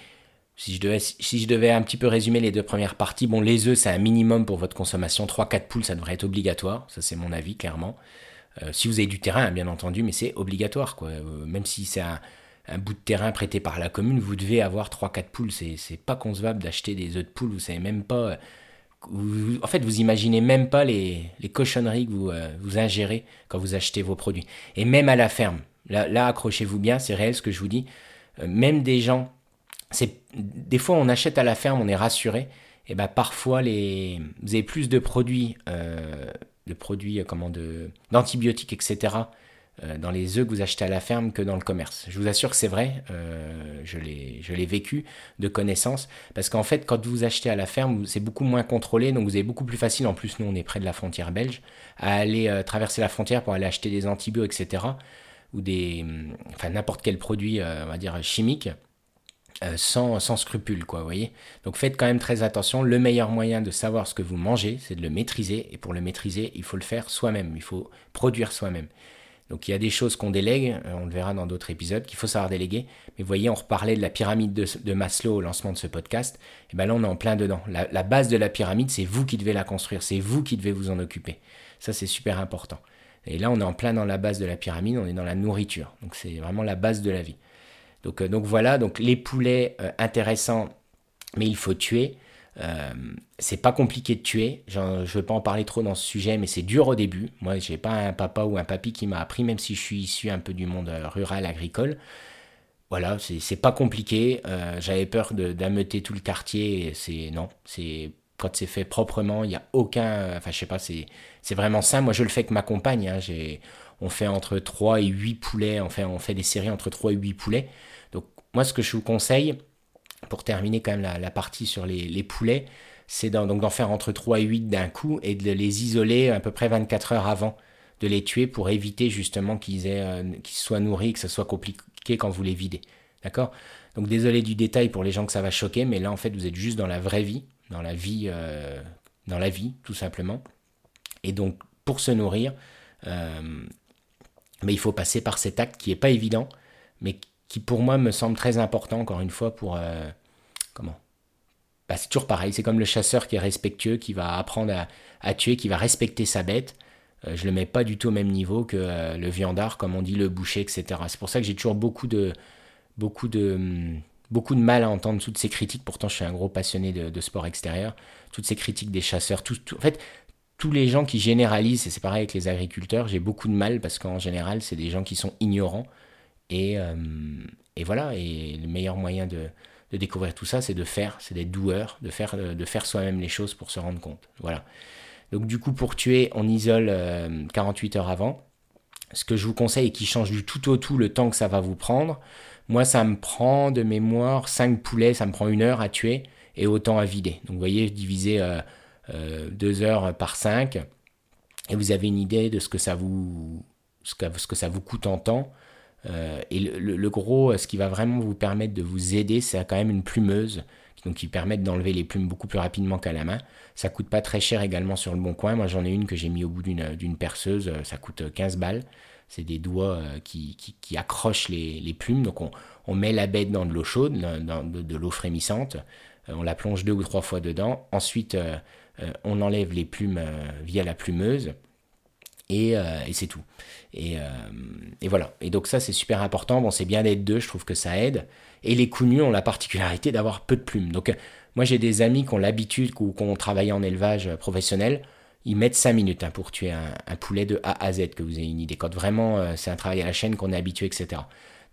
si je, devais, si je devais un petit peu résumer les deux premières parties, bon, les œufs, c'est un minimum pour votre consommation. 3-4 poules, ça devrait être obligatoire. Ça, c'est mon avis, clairement. Euh, si vous avez du terrain, bien entendu, mais c'est obligatoire. Euh, même si c'est un, bout de terrain prêté par la commune, vous devez avoir 3-4 poules. C'est pas concevable d'acheter des œufs de poules. Vous savez même pas. En fait, vous imaginez même pas les, cochonneries que vous, euh, vous ingérez quand vous achetez vos produits. Et même à la ferme, là, accrochez-vous bien, c'est réel ce que je vous dis. même des gens, c'est des fois on achète à la ferme, on est rassuré. Et ben parfois les, vous avez plus de produits de produits euh, comment de d'antibiotiques, etc. Euh, dans les œufs que vous achetez à la ferme que dans le commerce. Je vous assure que c'est vrai, euh, je l'ai vécu de connaissance, parce qu'en fait, quand vous achetez à la ferme, c'est beaucoup moins contrôlé, donc vous avez beaucoup plus facile, en plus nous on est près de la frontière belge, à aller traverser la frontière pour aller acheter des antibiotiques, etc. Ou des, enfin n'importe quel produit, on va dire, chimique. Euh, sans, sans scrupule, quoi, vous voyez. Donc faites quand même très attention. Le meilleur moyen de savoir ce que vous mangez, c'est de le maîtriser. Et pour le maîtriser, il faut le faire soi-même. Il faut produire soi-même. Donc il y a des choses qu'on délègue, euh, on le verra dans d'autres épisodes, qu'il faut savoir déléguer. Mais vous voyez, on reparlait de la pyramide de, Maslow au lancement de ce podcast. Et bien là, on est en plein dedans. La, base de la pyramide, c'est vous qui devez la construire, c'est vous qui devez vous en occuper. Ça, c'est super important. Et là, on est en plein dans la base de la pyramide, on est dans la nourriture. Donc c'est vraiment la base de la vie. Donc, euh, voilà, donc les poulets euh, intéressants, mais il faut tuer. Euh, c'est pas compliqué de tuer. je ne veux pas en parler trop dans ce sujet, mais c'est dur au début. Moi, j'ai pas un papa ou un papy qui m'a appris, même si je suis issu un peu du monde rural agricole. Voilà, c'est pas compliqué. J'avais peur d'ameuter tout le quartier. C'est non, c'est quand c'est fait proprement, il n'y a aucun. Enfin, je sais pas, c'est vraiment ça. Moi, je le fais avec ma compagne. Hein. on fait entre 3 et 8 poulets. Enfin, on fait des séries entre 3 et 8 poulets. Moi, ce que je vous conseille, pour terminer quand même la, partie sur les, poulets, c'est d'en faire entre 3 et 8 d'un coup et de les isoler à peu près 24 heures avant de les tuer pour éviter justement qu'ils euh, soient nourris, que ce soit compliqué quand vous les videz. D'accord? Donc désolé du détail pour les gens que ça va choquer, mais là en fait vous êtes juste dans la vraie vie, dans la vie, euh, dans la vie tout simplement. Et donc pour se nourrir. mais il faut passer par cet acte qui n'est pas évident, mais qui pour moi me semble très important, encore une fois, pour... comment? Bah, C'est toujours pareil, c'est comme le chasseur qui est respectueux, qui va apprendre à, tuer, qui va respecter sa bête. je ne le mets pas du tout au même niveau que le viandard, comme on dit, le boucher, etc. C'est pour ça que j'ai toujours beaucoup de, beaucoup de, hum, beaucoup de mal à entendre toutes ces critiques. Pourtant, je suis un gros passionné de, sport extérieur. Toutes ces critiques des chasseurs, tout, en fait, tous les gens qui généralisent, et c'est pareil avec les agriculteurs, j'ai beaucoup de mal parce qu'en général, c'est des gens qui sont ignorants. Et, hum, et, voilà, et le meilleur moyen de, découvrir tout ça, c'est de faire, c'est d'être doueur, de faire, de faire soi-même les choses pour se rendre compte. Voilà. Donc du coup, pour tuer, on isole 48 euh, heures avant. Ce que je vous conseille et qui change du tout au tout le temps que ça va vous prendre, moi, ça me prend de mémoire 5 poulets, ça me prend une heure à tuer et autant à vider. Donc, vous voyez, divisé 2 euh, euh, heures par 5 et vous avez une idée de ce que ça vous, ce que ça vous coûte en temps. Euh, et le, gros, ce qui va vraiment vous permettre de vous aider, c'est quand même une plumeuse, donc qui permet d'enlever les plumes beaucoup plus rapidement qu'à la main. Ça coûte pas très cher également sur le bon coin. Moi, j'en ai une que j'ai mis au bout d'une perceuse, ça coûte 15 balles c'est des doigts euh, qui, accrochent les, plumes. Donc on, met la bête dans de l'eau chaude, dans, de, l'eau frémissante, euh, on la plonge deux ou trois fois dedans. Ensuite, euh, on enlève les plumes via la plumeuse. Et, c'est tout. Et, voilà. Et donc ça, c'est super important. Bon, c'est bien d'être deux, je trouve que ça aide. Et les coups nus ont la particularité d'avoir peu de plumes. Donc moi, j'ai des amis qui ont l'habitude, qui ont travaillé en élevage professionnel, ils mettent 5 minutes hein, pour tuer un, poulet de A à Z, que vous ayez une idée. Quand vraiment euh, c'est un travail à la chaîne qu'on est habitué, etc.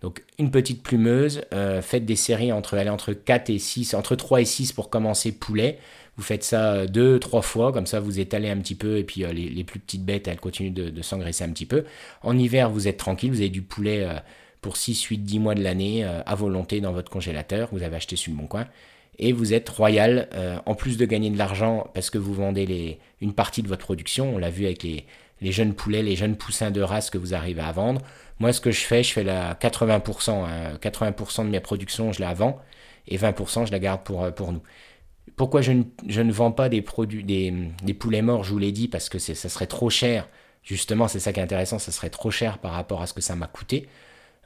Donc une petite plumeuse, euh, faites des séries entre, entre 4 et 6, entre 3 et 6 pour commencer poulet. Vous faites ça 2, euh, 3 fois, comme ça vous étalez un petit peu, et puis les, plus petites bêtes, elles continuent de, s'engraisser un petit peu. En hiver, vous êtes tranquille, vous avez du poulet pour 6, 8, 10 mois de l'année à volonté dans votre congélateur, vous avez acheté sur le bon coin et vous êtes royal, euh, en plus de gagner de l'argent parce que vous vendez les, une partie de votre production, on l'a vu avec les, jeunes poulets, les jeunes poussins de race que vous arrivez à vendre. Moi, ce que je fais, je fais la 80%, 80% hein. de mes productions, je la vends, et 20%, je la garde pour, euh, pour nous. Pourquoi je ne, vends pas des, produits, des, poulets morts, je vous l'ai dit, parce que ça serait trop cher. Justement, c'est ça qui est intéressant, ça serait trop cher par rapport à ce que ça m'a coûté.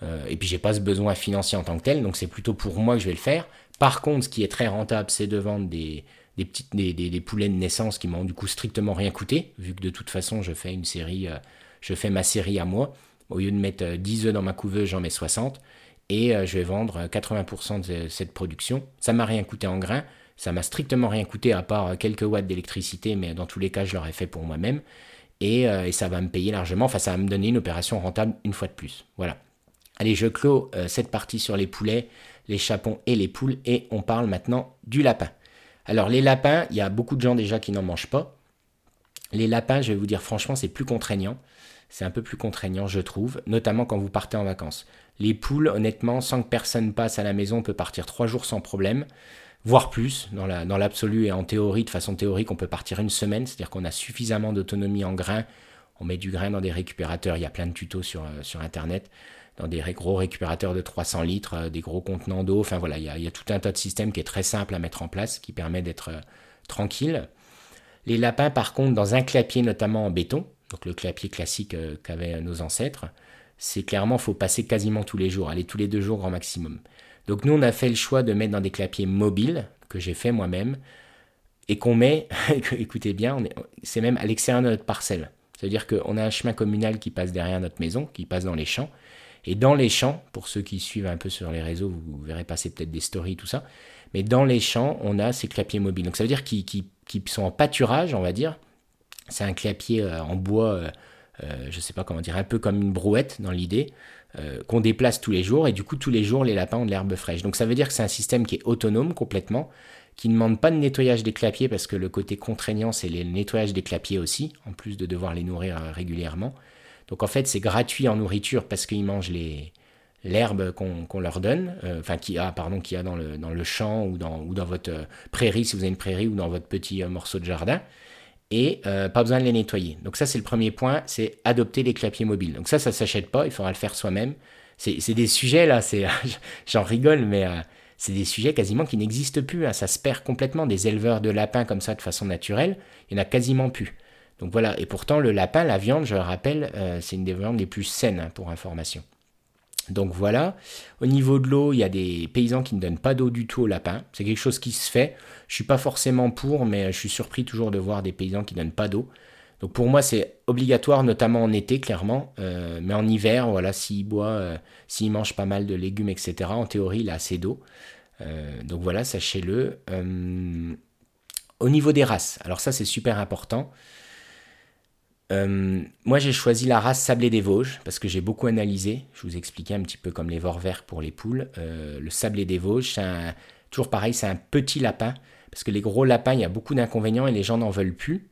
Euh, et puis j'ai pas ce besoin financier en tant que tel, donc c'est plutôt pour moi que je vais le faire. Par contre, ce qui est très rentable, c'est de vendre des, petites, des, poulets de naissance qui m'ont du coup strictement rien coûté, vu que de toute façon, je fais une série, euh, je fais ma série à moi. Au lieu de mettre 10 euh, œufs dans ma couveuse, j'en mets 60. Et je vais vendre 80% de cette production. Ça m'a rien coûté en grains. Ça m'a strictement rien coûté à part quelques watts d'électricité, mais dans tous les cas, je l'aurais fait pour moi-même. Et, et, ça va me payer largement. Enfin, ça va me donner une opération rentable une fois de plus. Voilà. Allez, je clôt cette partie sur les poulets les chapons et les poules, et on parle maintenant du lapin. Alors les lapins, il y a beaucoup de gens déjà qui n'en mangent pas. Les lapins, je vais vous dire franchement, c'est plus contraignant. C'est un peu plus contraignant, je trouve, notamment quand vous partez en vacances. Les poules, honnêtement, sans que personne passe à la maison, on peut partir trois jours sans problème, voire plus. Dans l'absolu et en théorie, de façon théorique, on peut partir une semaine, c'est-à-dire qu'on a suffisamment d'autonomie en grains. On met du grain dans des récupérateurs, il y a plein de tutos sur, euh, Internet dans des gros récupérateurs de 300 litres, euh, des gros contenants d'eau. Enfin voilà, il y, a, tout un tas de systèmes qui est très simple à mettre en place, qui permet d'être euh, tranquille. Les lapins, par contre, dans un clapier notamment en béton, donc le clapier classique qu'avaient nos ancêtres, c'est clairement, faut passer quasiment tous les jours, aller tous les deux jours grand maximum. Donc nous, on a fait le choix de mettre dans des clapiers mobiles, que j'ai fait moi-même, et qu'on met, écoutez bien, c'est même à l'extérieur de notre parcelle. C'est-à-dire qu'on a un chemin communal qui passe derrière notre maison, qui passe dans les champs, et dans les champs, pour ceux qui suivent un peu sur les réseaux, vous verrez passer peut-être des stories, tout ça. Mais dans les champs, on a ces clapiers mobiles. Donc ça veut dire qu'ils sont en pâturage, on va dire. C'est un clapier euh, en bois, euh, euh, je ne sais pas comment dire, un peu comme une brouette dans l'idée, qu'on déplace tous les jours. Et du coup, tous les jours, les lapins ont de l'herbe fraîche. Donc ça veut dire que c'est un système qui est autonome complètement, qui ne demande pas de nettoyage des clapiers, parce que le côté contraignant, c'est le nettoyage des clapiers aussi, en plus de devoir les nourrir régulièrement. Donc en fait, c'est gratuit en nourriture parce qu'ils mangent les, l'herbe qu'on leur donne, euh, enfin qui a pardon qui a dans le, dans le champ ou dans, ou dans votre euh, prairie si vous avez une prairie ou dans votre petit euh, morceau de jardin et pas besoin de les nettoyer. Donc ça c'est le premier point, c'est adopter les clapiers mobiles. Donc ça ça s'achète pas, il faudra le faire soi-même. C'est des sujets là, j'en rigole mais c'est des sujets quasiment qui n'existent plus. Hein. Ça se perd complètement. Des éleveurs de lapins comme ça de façon naturelle, il n'y en a quasiment plus. Donc voilà, et pourtant le lapin, la viande, je le rappelle, euh, c'est une des viandes les plus saines hein, pour information. Donc voilà, au niveau de l'eau, il y a des paysans qui ne donnent pas d'eau du tout au lapin. C'est quelque chose qui se fait. Je suis pas forcément pour, mais je suis surpris toujours de voir des paysans qui ne donnent pas d'eau. Donc pour moi, c'est obligatoire, notamment en été, clairement. Euh, mais en hiver, voilà, s'il boit, euh, s'il mange pas mal de légumes, etc., en théorie, il a assez d'eau. donc voilà, sachez-le. au niveau des races, alors ça, c'est super important. Euh, moi, j'ai choisi la race sablé des Vosges parce que j'ai beaucoup analysé. Je vous expliquais un petit peu comme les vors verts pour les poules. Euh, le sablé des Vosges, c'est pareil, c'est un petit lapin parce que les gros lapins, il y a beaucoup d'inconvénients et les gens n'en veulent plus.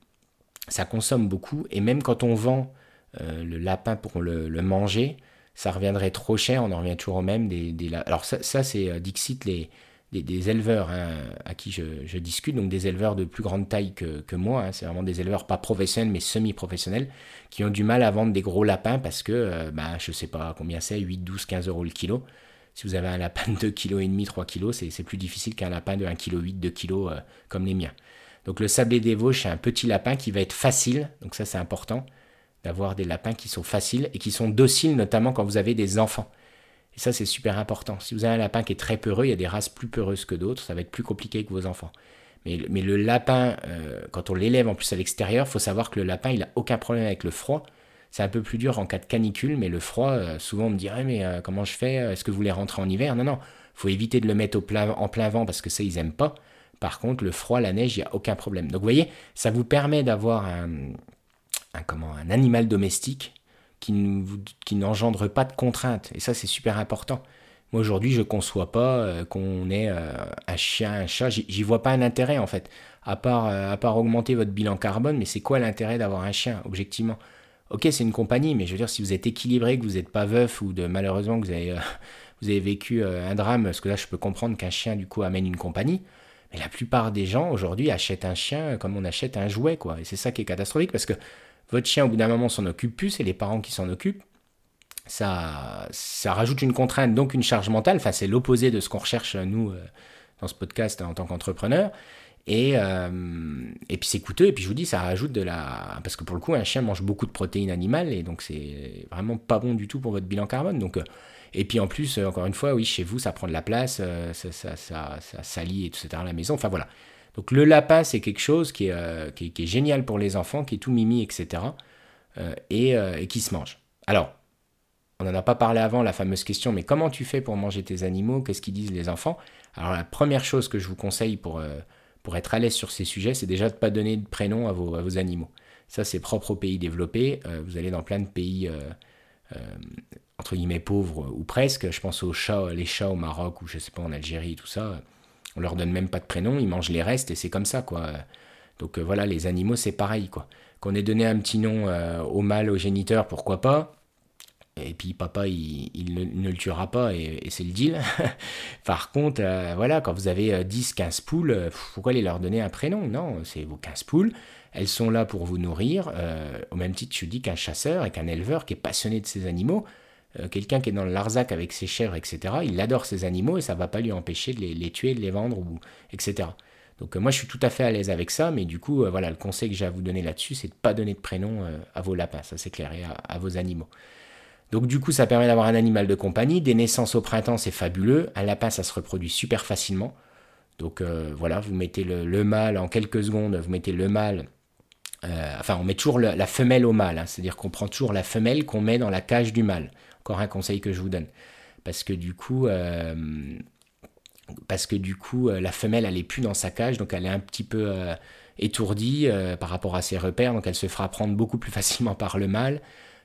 Ça consomme beaucoup et même quand on vend euh, le lapin pour le, manger, ça reviendrait trop cher. On en revient toujours au même. Des, Alors ça c'est Dixit les des, éleveurs hein, à qui je, discute, donc des éleveurs de plus grande taille que, moi, hein. c'est vraiment des éleveurs pas professionnels mais semi-professionnels, qui ont du mal à vendre des gros lapins parce que, euh, bah, je sais pas combien c'est, 8, 12, 15 euros le kilo. Si vous avez un lapin de 2,5 kg, 3 kg, c'est plus difficile qu'un lapin de 1,8 kg, 2 kg comme les miens. Donc le sablé des Vosges, c'est un petit lapin qui va être facile, donc ça c'est important, d'avoir des lapins qui sont faciles et qui sont dociles, notamment quand vous avez des enfants. Ça, c'est super important. Si vous avez un lapin qui est très peureux, il y a des races plus peureuses que d'autres, ça va être plus compliqué que vos enfants. Mais, le lapin, euh, quand on l'élève en plus à l'extérieur, il faut savoir que le lapin, il n'a aucun problème avec le froid. C'est un peu plus dur en cas de canicule, mais le froid, euh, souvent on me dirait, mais euh, comment je fais? Est-ce que vous voulez rentrer en hiver? Non, non, faut éviter de le mettre en plein vent parce que ça, ils n'aiment pas. Par contre, le froid, la neige, il n'y a aucun problème. Donc vous voyez, ça vous permet d'avoir un, comment, un animal domestique qui n'engendre pas de contraintes. Et ça, c'est super important. Moi, aujourd'hui, je ne conçois pas euh, qu'on ait euh, un chien, un chat. J'y vois pas un intérêt, en fait. À part, euh, à part augmenter votre bilan carbone, mais c'est quoi l'intérêt d'avoir un chien, objectivement? Ok, c'est une compagnie, mais je veux dire, si vous êtes équilibré, que vous n'êtes pas veuf ou de malheureusement que vous avez, vous avez vécu un drame, parce que là, je peux comprendre qu'un chien, du coup, amène une compagnie. Mais la plupart des gens, aujourd'hui, achètent un chien comme on achète un jouet, quoi. Et c'est ça qui est catastrophique, parce que votre chien, au bout d'un moment, s'en occupe plus, c'est les parents qui s'en occupent. Ça, ça rajoute une contrainte, donc une charge mentale. Enfin, c'est l'opposé de ce qu'on recherche, nous, euh, dans ce podcast en tant qu'entrepreneur. Et, euh, et puis c'est coûteux, et puis je vous dis, ça rajoute de la... Parce que pour le coup, un chien mange beaucoup de protéines animales, et donc c'est vraiment pas bon du tout pour votre bilan carbone. Donc, euh, et puis en plus, encore une fois, oui, chez vous, ça prend de la place, ça, ça, ça, ça, salit, etc. la maison. Enfin voilà, donc le lapin, c'est quelque chose qui est, euh, qui, est, génial pour les enfants, qui est tout mimi, etc. Euh, euh, et, qui se mange. Alors, on n'en a pas parlé avant, la fameuse question, mais comment tu fais pour manger tes animaux? Qu'est-ce qu'ils disent les enfants? Alors la première chose que je vous conseille pour, être à l'aise sur ces sujets, c'est déjà de ne pas donner de prénom à vos, à vos animaux. Ça, c'est propre aux pays développés. vous allez dans plein de pays, entre guillemets, pauvres ou presque. Je pense aux chats, les chats au Maroc ou je sais pas, en Algérie, tout ça on leur donne même pas de prénom, ils mangent les restes et c'est comme ça, quoi. Donc euh, voilà, les animaux, c'est pareil, quoi. Qu'on ait donné un petit nom euh, au mâle, au géniteur, pourquoi pas et puis papa, il, ne, le tuera pas et, c'est le deal. Par contre, euh, voilà, quand vous avez 10, 15 poules, pourquoi aller leur donner un prénom? Non, c'est vos 15 poules. Elles sont là pour vous nourrir. au même titre, je dis qu'un chasseur et qu'un éleveur qui est passionné de ces animaux, euh, quelqu'un qui est dans le Larzac avec ses chèvres, etc., il adore ses animaux et ça va pas lui empêcher de les, tuer, de les vendre, etc. Donc euh, moi je suis tout à fait à l'aise avec ça, mais du coup, euh, voilà, le conseil que j'ai à vous donner là-dessus, c'est de pas donner de prénom à vos lapins, ça c'est et à, vos animaux. Donc du coup, ça permet d'avoir un animal de compagnie. Des naissances au printemps, c'est fabuleux. Un lapin, ça se reproduit super facilement. Donc voilà, vous mettez le, mâle en quelques secondes, vous mettez le mâle. enfin, on met toujours la femelle au mâle, hein. c'est-à-dire qu'on prend toujours la femelle qu'on met dans la cage du mâle un conseil que je vous donne. Parce que du coup, euh, parce que du coup, euh, la femelle, elle est plus dans sa cage, donc elle est un petit peu euh, étourdie par rapport à ses repères, donc elle se fera prendre beaucoup plus facilement par le mâle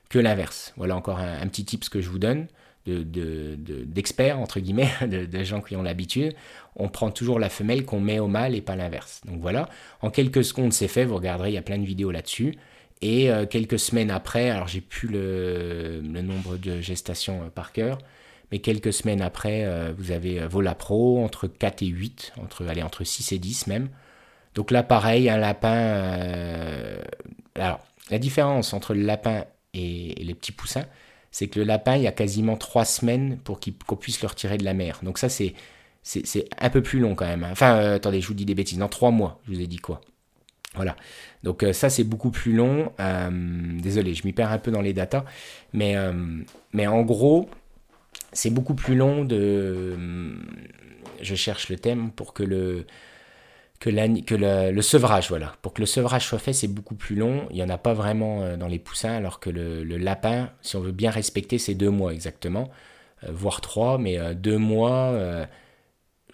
que l'inverse. Voilà encore un, petit tip que je vous donne d'experts, de, entre guillemets, de, gens qui ont l'habitude, on prend toujours la femelle qu'on met au mâle et pas l'inverse. Donc voilà, en quelques secondes c'est fait, vous regarderez, il y a plein de vidéos là-dessus. Et euh, quelques semaines après, alors j'ai plus le, nombre de gestations euh, par cœur, mais quelques semaines après, euh, vous avez Vola Pro entre 4 et 8, entre, allez, entre 6 et 10 même. Donc là, pareil, un lapin. alors, la différence entre le lapin et, les petits poussins, c'est que le lapin, il y a quasiment 3 semaines pour qu'on puisse le retirer de la mer. Donc ça, c'est, un peu plus long quand même. Hein. Enfin, attendez, je vous dis des bêtises. Dans 3 mois, je vous ai dit quoi Voilà. Donc ça c'est beaucoup plus long. désolé, je m'y perds un peu dans les datas, mais mais en gros c'est beaucoup plus long de. Je cherche le thème pour que le que, le, sevrage, voilà. Pour que le sevrage soit fait, c'est beaucoup plus long. Il n'y en a pas vraiment euh, dans les poussins, alors que le, lapin, si on veut bien respecter, c'est deux mois exactement, euh, voire trois, mais euh, deux mois.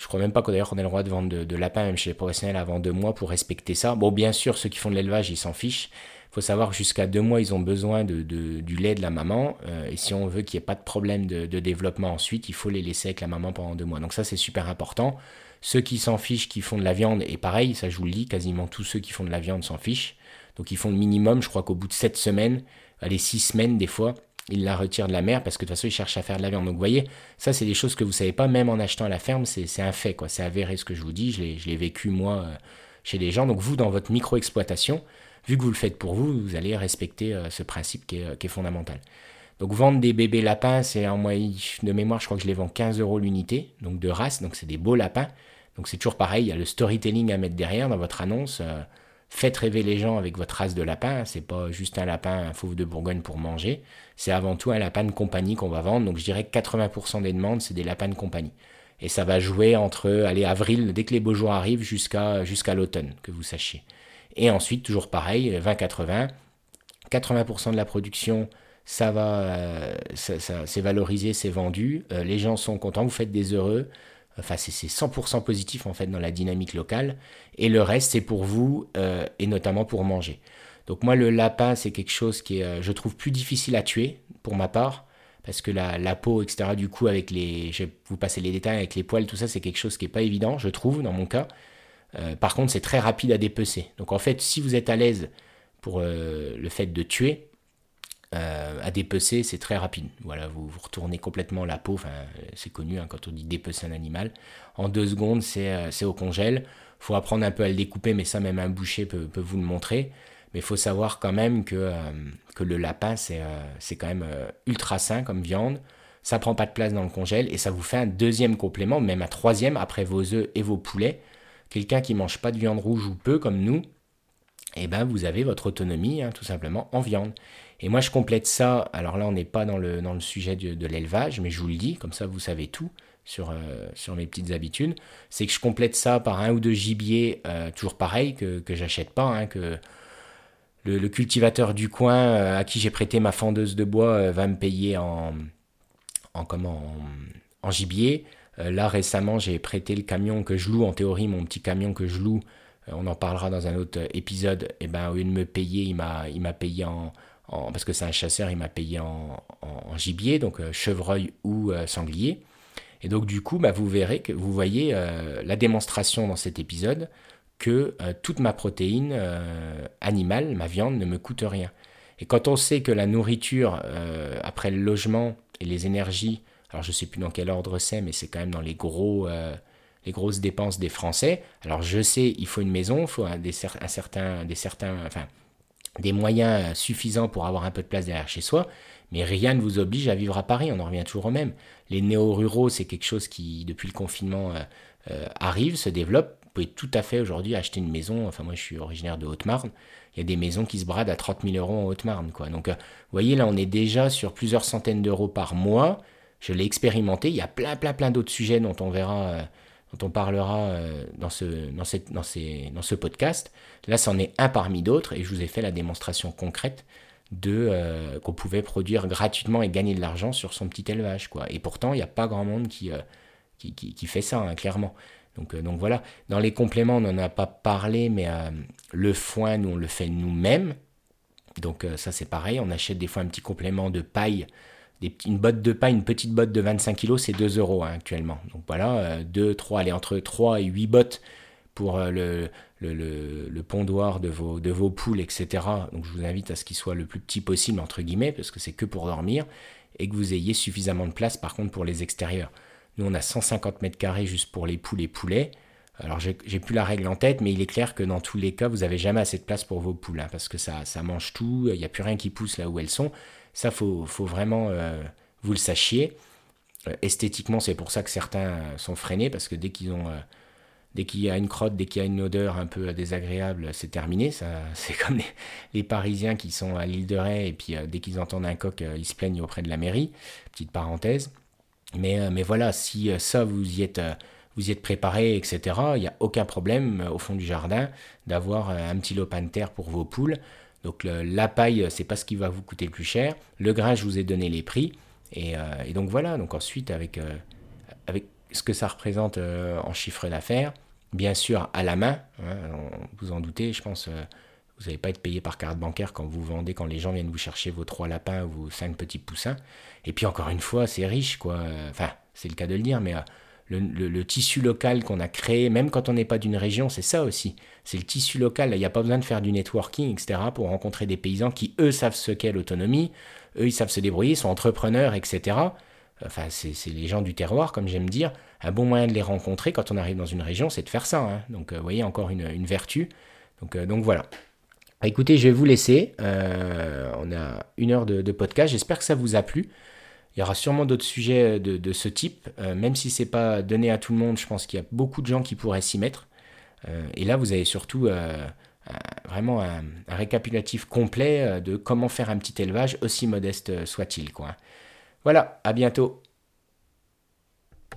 Je crois même pas qu'on d'ailleurs on ait le droit de vendre de, de lapin, même chez les professionnels, avant deux mois pour respecter ça. Bon, bien sûr, ceux qui font de l'élevage, ils s'en fichent. Il faut savoir jusqu'à deux mois, ils ont besoin du lait de la maman. et si on veut qu'il n'y ait pas de problème de, de, développement ensuite, il faut les laisser avec la maman pendant deux mois. Donc ça, c'est super important. Ceux qui s'en fichent, qui font de la viande, et pareil, ça je vous le dis, quasiment tous ceux qui font de la viande s'en fichent. Donc ils font le minimum, je crois qu'au bout de 7 semaines, allez 6 semaines des fois, ils la retirent de la mer parce que de toute façon ils cherchent à faire de la viande. Donc vous voyez, ça c'est des choses que vous savez pas, même en achetant à la ferme, c'est un fait, quoi. C'est avéré ce que je vous dis, je l'ai vécu moi euh, chez des gens. Donc vous, dans votre micro-exploitation, vu que vous le faites pour vous, vous allez respecter euh, ce principe qui est, euh, qui est, fondamental. Donc vendre des bébés lapins, c'est en moyenne de mémoire, je crois que je les vends 15 euros l'unité, donc de race, donc c'est des beaux lapins. Donc c'est toujours pareil, il y a le storytelling à mettre derrière dans votre annonce. Faites rêver les gens avec votre race de lapin. C'est pas juste un lapin, un fauve de Bourgogne pour manger. C'est avant tout un lapin de compagnie qu'on va vendre. Donc je dirais que 80% des demandes, c'est des lapins de compagnie. Et ça va jouer entre allez, avril, dès que les beaux jours arrivent, jusqu'à l'automne, que vous sachiez. Et ensuite, toujours pareil, 20-80. 80% de la production, ça va, euh, c'est valorisé, c'est vendu. Euh, les gens sont contents, vous faites des heureux. Enfin, c'est 100% positif en fait dans la dynamique locale. Et le reste, c'est pour vous euh, et notamment pour manger. Donc moi, le lapin, c'est quelque chose qui est, euh, je trouve, plus difficile à tuer pour ma part. Parce que la, peau, etc., du coup, avec les. Je vais vous passer les détails avec les poils, tout ça, c'est quelque chose qui n'est pas évident, je trouve, dans mon cas. Euh, par contre, c'est très rapide à dépecer. Donc en fait, si vous êtes à l'aise pour le fait de tuer, euh, à dépecer, c'est très rapide. Voilà, vous, retournez complètement la peau, c'est connu hein, quand on dit dépecer un animal. En deux secondes, c'est euh, au congèle. faut apprendre un peu à le découper, mais ça, même un boucher peut, vous le montrer. Mais il faut savoir quand même que, euh, le lapin, c'est c'est quand même ultra sain comme viande. Ça prend pas de place dans le congèle et ça vous fait un deuxième complément, même un troisième après vos œufs et vos poulets. Quelqu'un qui mange pas de viande rouge ou peu comme nous, eh ben vous avez votre autonomie hein, tout simplement en viande. Et moi, je complète ça. Alors là, on n'est pas dans le, dans le sujet de, l'élevage, mais je vous le dis, comme ça, vous savez tout sur, euh, sur mes petites habitudes. C'est que je complète ça par un ou deux gibiers, euh, toujours pareil, que, que j'achète pas, hein, que le, cultivateur du coin euh, à qui j'ai prêté ma fendeuse de bois va me payer en, en, comment, en, gibier. là, récemment, j'ai prêté le camion que je loue, en théorie, mon petit camion que je loue. on en parlera dans un autre épisode. Et eh ben, au lieu de me payer, il m'a payé en parce que c'est un chasseur, il m'a payé en, gibier, donc euh, chevreuil ou euh, sanglier. Et donc du coup, bah, vous verrez que vous voyez euh, la démonstration dans cet épisode que toute ma protéine animale, ma viande, ne me coûte rien. Et quand on sait que la nourriture, après le logement et les énergies, alors je ne sais plus dans quel ordre c'est, mais c'est quand même dans les gros, les grosses dépenses des Français. Alors je sais, il faut une maison, il faut un, des, un certain, des certains, enfin des moyens suffisants pour avoir un peu de place derrière chez soi, mais rien ne vous oblige à vivre à Paris, on en revient toujours au même. Les néo-ruraux, c'est quelque chose qui, depuis le confinement, euh, euh, arrive, se développe. Vous pouvez tout à fait aujourd'hui acheter une maison, enfin moi je suis originaire de Haute-Marne, il y a des maisons qui se bradent à 30 000 euros en Haute-Marne. quoi. Donc euh, vous voyez là, on est déjà sur plusieurs centaines d'euros par mois. Je l'ai expérimenté, il y a plein plein plein d'autres sujets dont on verra dont on parlera euh, dans ce, podcast. Là, c'en est un parmi d'autres et je vous ai fait la démonstration concrète de euh, qu'on pouvait produire gratuitement et gagner de l'argent sur son petit élevage. Et pourtant, il n'y a pas grand monde qui, euh, fait ça, hein, clairement. Donc, donc voilà, dans les compléments, on n'en a pas parlé, mais le foin, nous, on le fait nous-mêmes. Donc ça, c'est pareil, on achète des fois un petit complément de paille une botte de paille, une petite botte de 25 kg, c'est 2 euros hein, actuellement. Donc voilà, 2, euh, 3, allez, entre 3 et 8 bottes pour euh, le, le, le, pondoir de vos, de vos poules, etc. Donc je vous invite à ce qu'il soit le plus petit possible, entre guillemets, parce que c'est que pour dormir, et que vous ayez suffisamment de place par contre pour les extérieurs. Nous on a 150 mètres carrés juste pour les poules et poulets. Alors j'ai plus la règle en tête, mais il est clair que dans tous les cas, vous n'avez jamais assez de place pour vos poules, hein, parce que ça, ça mange tout, il n'y a plus rien qui pousse là où elles sont. Ça, faut, faut vraiment euh, vous le sachiez. Euh, esthétiquement, c'est pour ça que certains sont freinés, parce que dès qu'ils ont Dès qu'il y a une crotte, dès qu'il y a une odeur un peu désagréable, c'est terminé. Ça, c'est comme les, Parisiens qui sont à l'île de Ré et puis dès qu'ils entendent un coq, ils se plaignent auprès de la mairie. Petite parenthèse. Mais, mais voilà, si ça vous y êtes vous y êtes préparé, etc. Il n'y a aucun problème au fond du jardin d'avoir un petit lopin de terre pour vos poules. Donc la paille, c'est pas ce qui va vous coûter le plus cher. Le grain, je vous ai donné les prix. Et, euh, donc voilà, donc ensuite avec, euh, avec ce que ça représente euh, en chiffre d'affaires, bien sûr à la main, hein, vous en doutez, je pense, vous n'allez pas être payé par carte bancaire quand vous vendez, quand les gens viennent vous chercher vos trois lapins ou vos cinq petits poussins. Et puis encore une fois, c'est riche, quoi. Enfin, c'est le cas de le dire, mais le, tissu local qu'on a créé, même quand on n'est pas d'une région, c'est ça aussi. C'est le tissu local. Il n'y a pas besoin de faire du networking, etc., pour rencontrer des paysans qui, eux, savent ce qu'est l'autonomie, eux, ils savent se débrouiller, sont entrepreneurs, etc. Enfin, c'est les gens du terroir, comme j'aime dire. Un bon moyen de les rencontrer quand on arrive dans une région, c'est de faire ça. Hein. Donc, euh, vous voyez, encore une, vertu. Donc, euh, donc voilà. Écoutez, je vais vous laisser. Euh, on a une heure de podcast. J'espère que ça vous a plu. Il y aura sûrement d'autres sujets de, ce type, euh, même si c'est pas donné à tout le monde, je pense qu'il y a beaucoup de gens qui pourraient s'y mettre. Euh, et là, vous avez surtout euh, vraiment un, récapitulatif complet de comment faire un petit élevage, aussi modeste soit-il. Voilà, à bientôt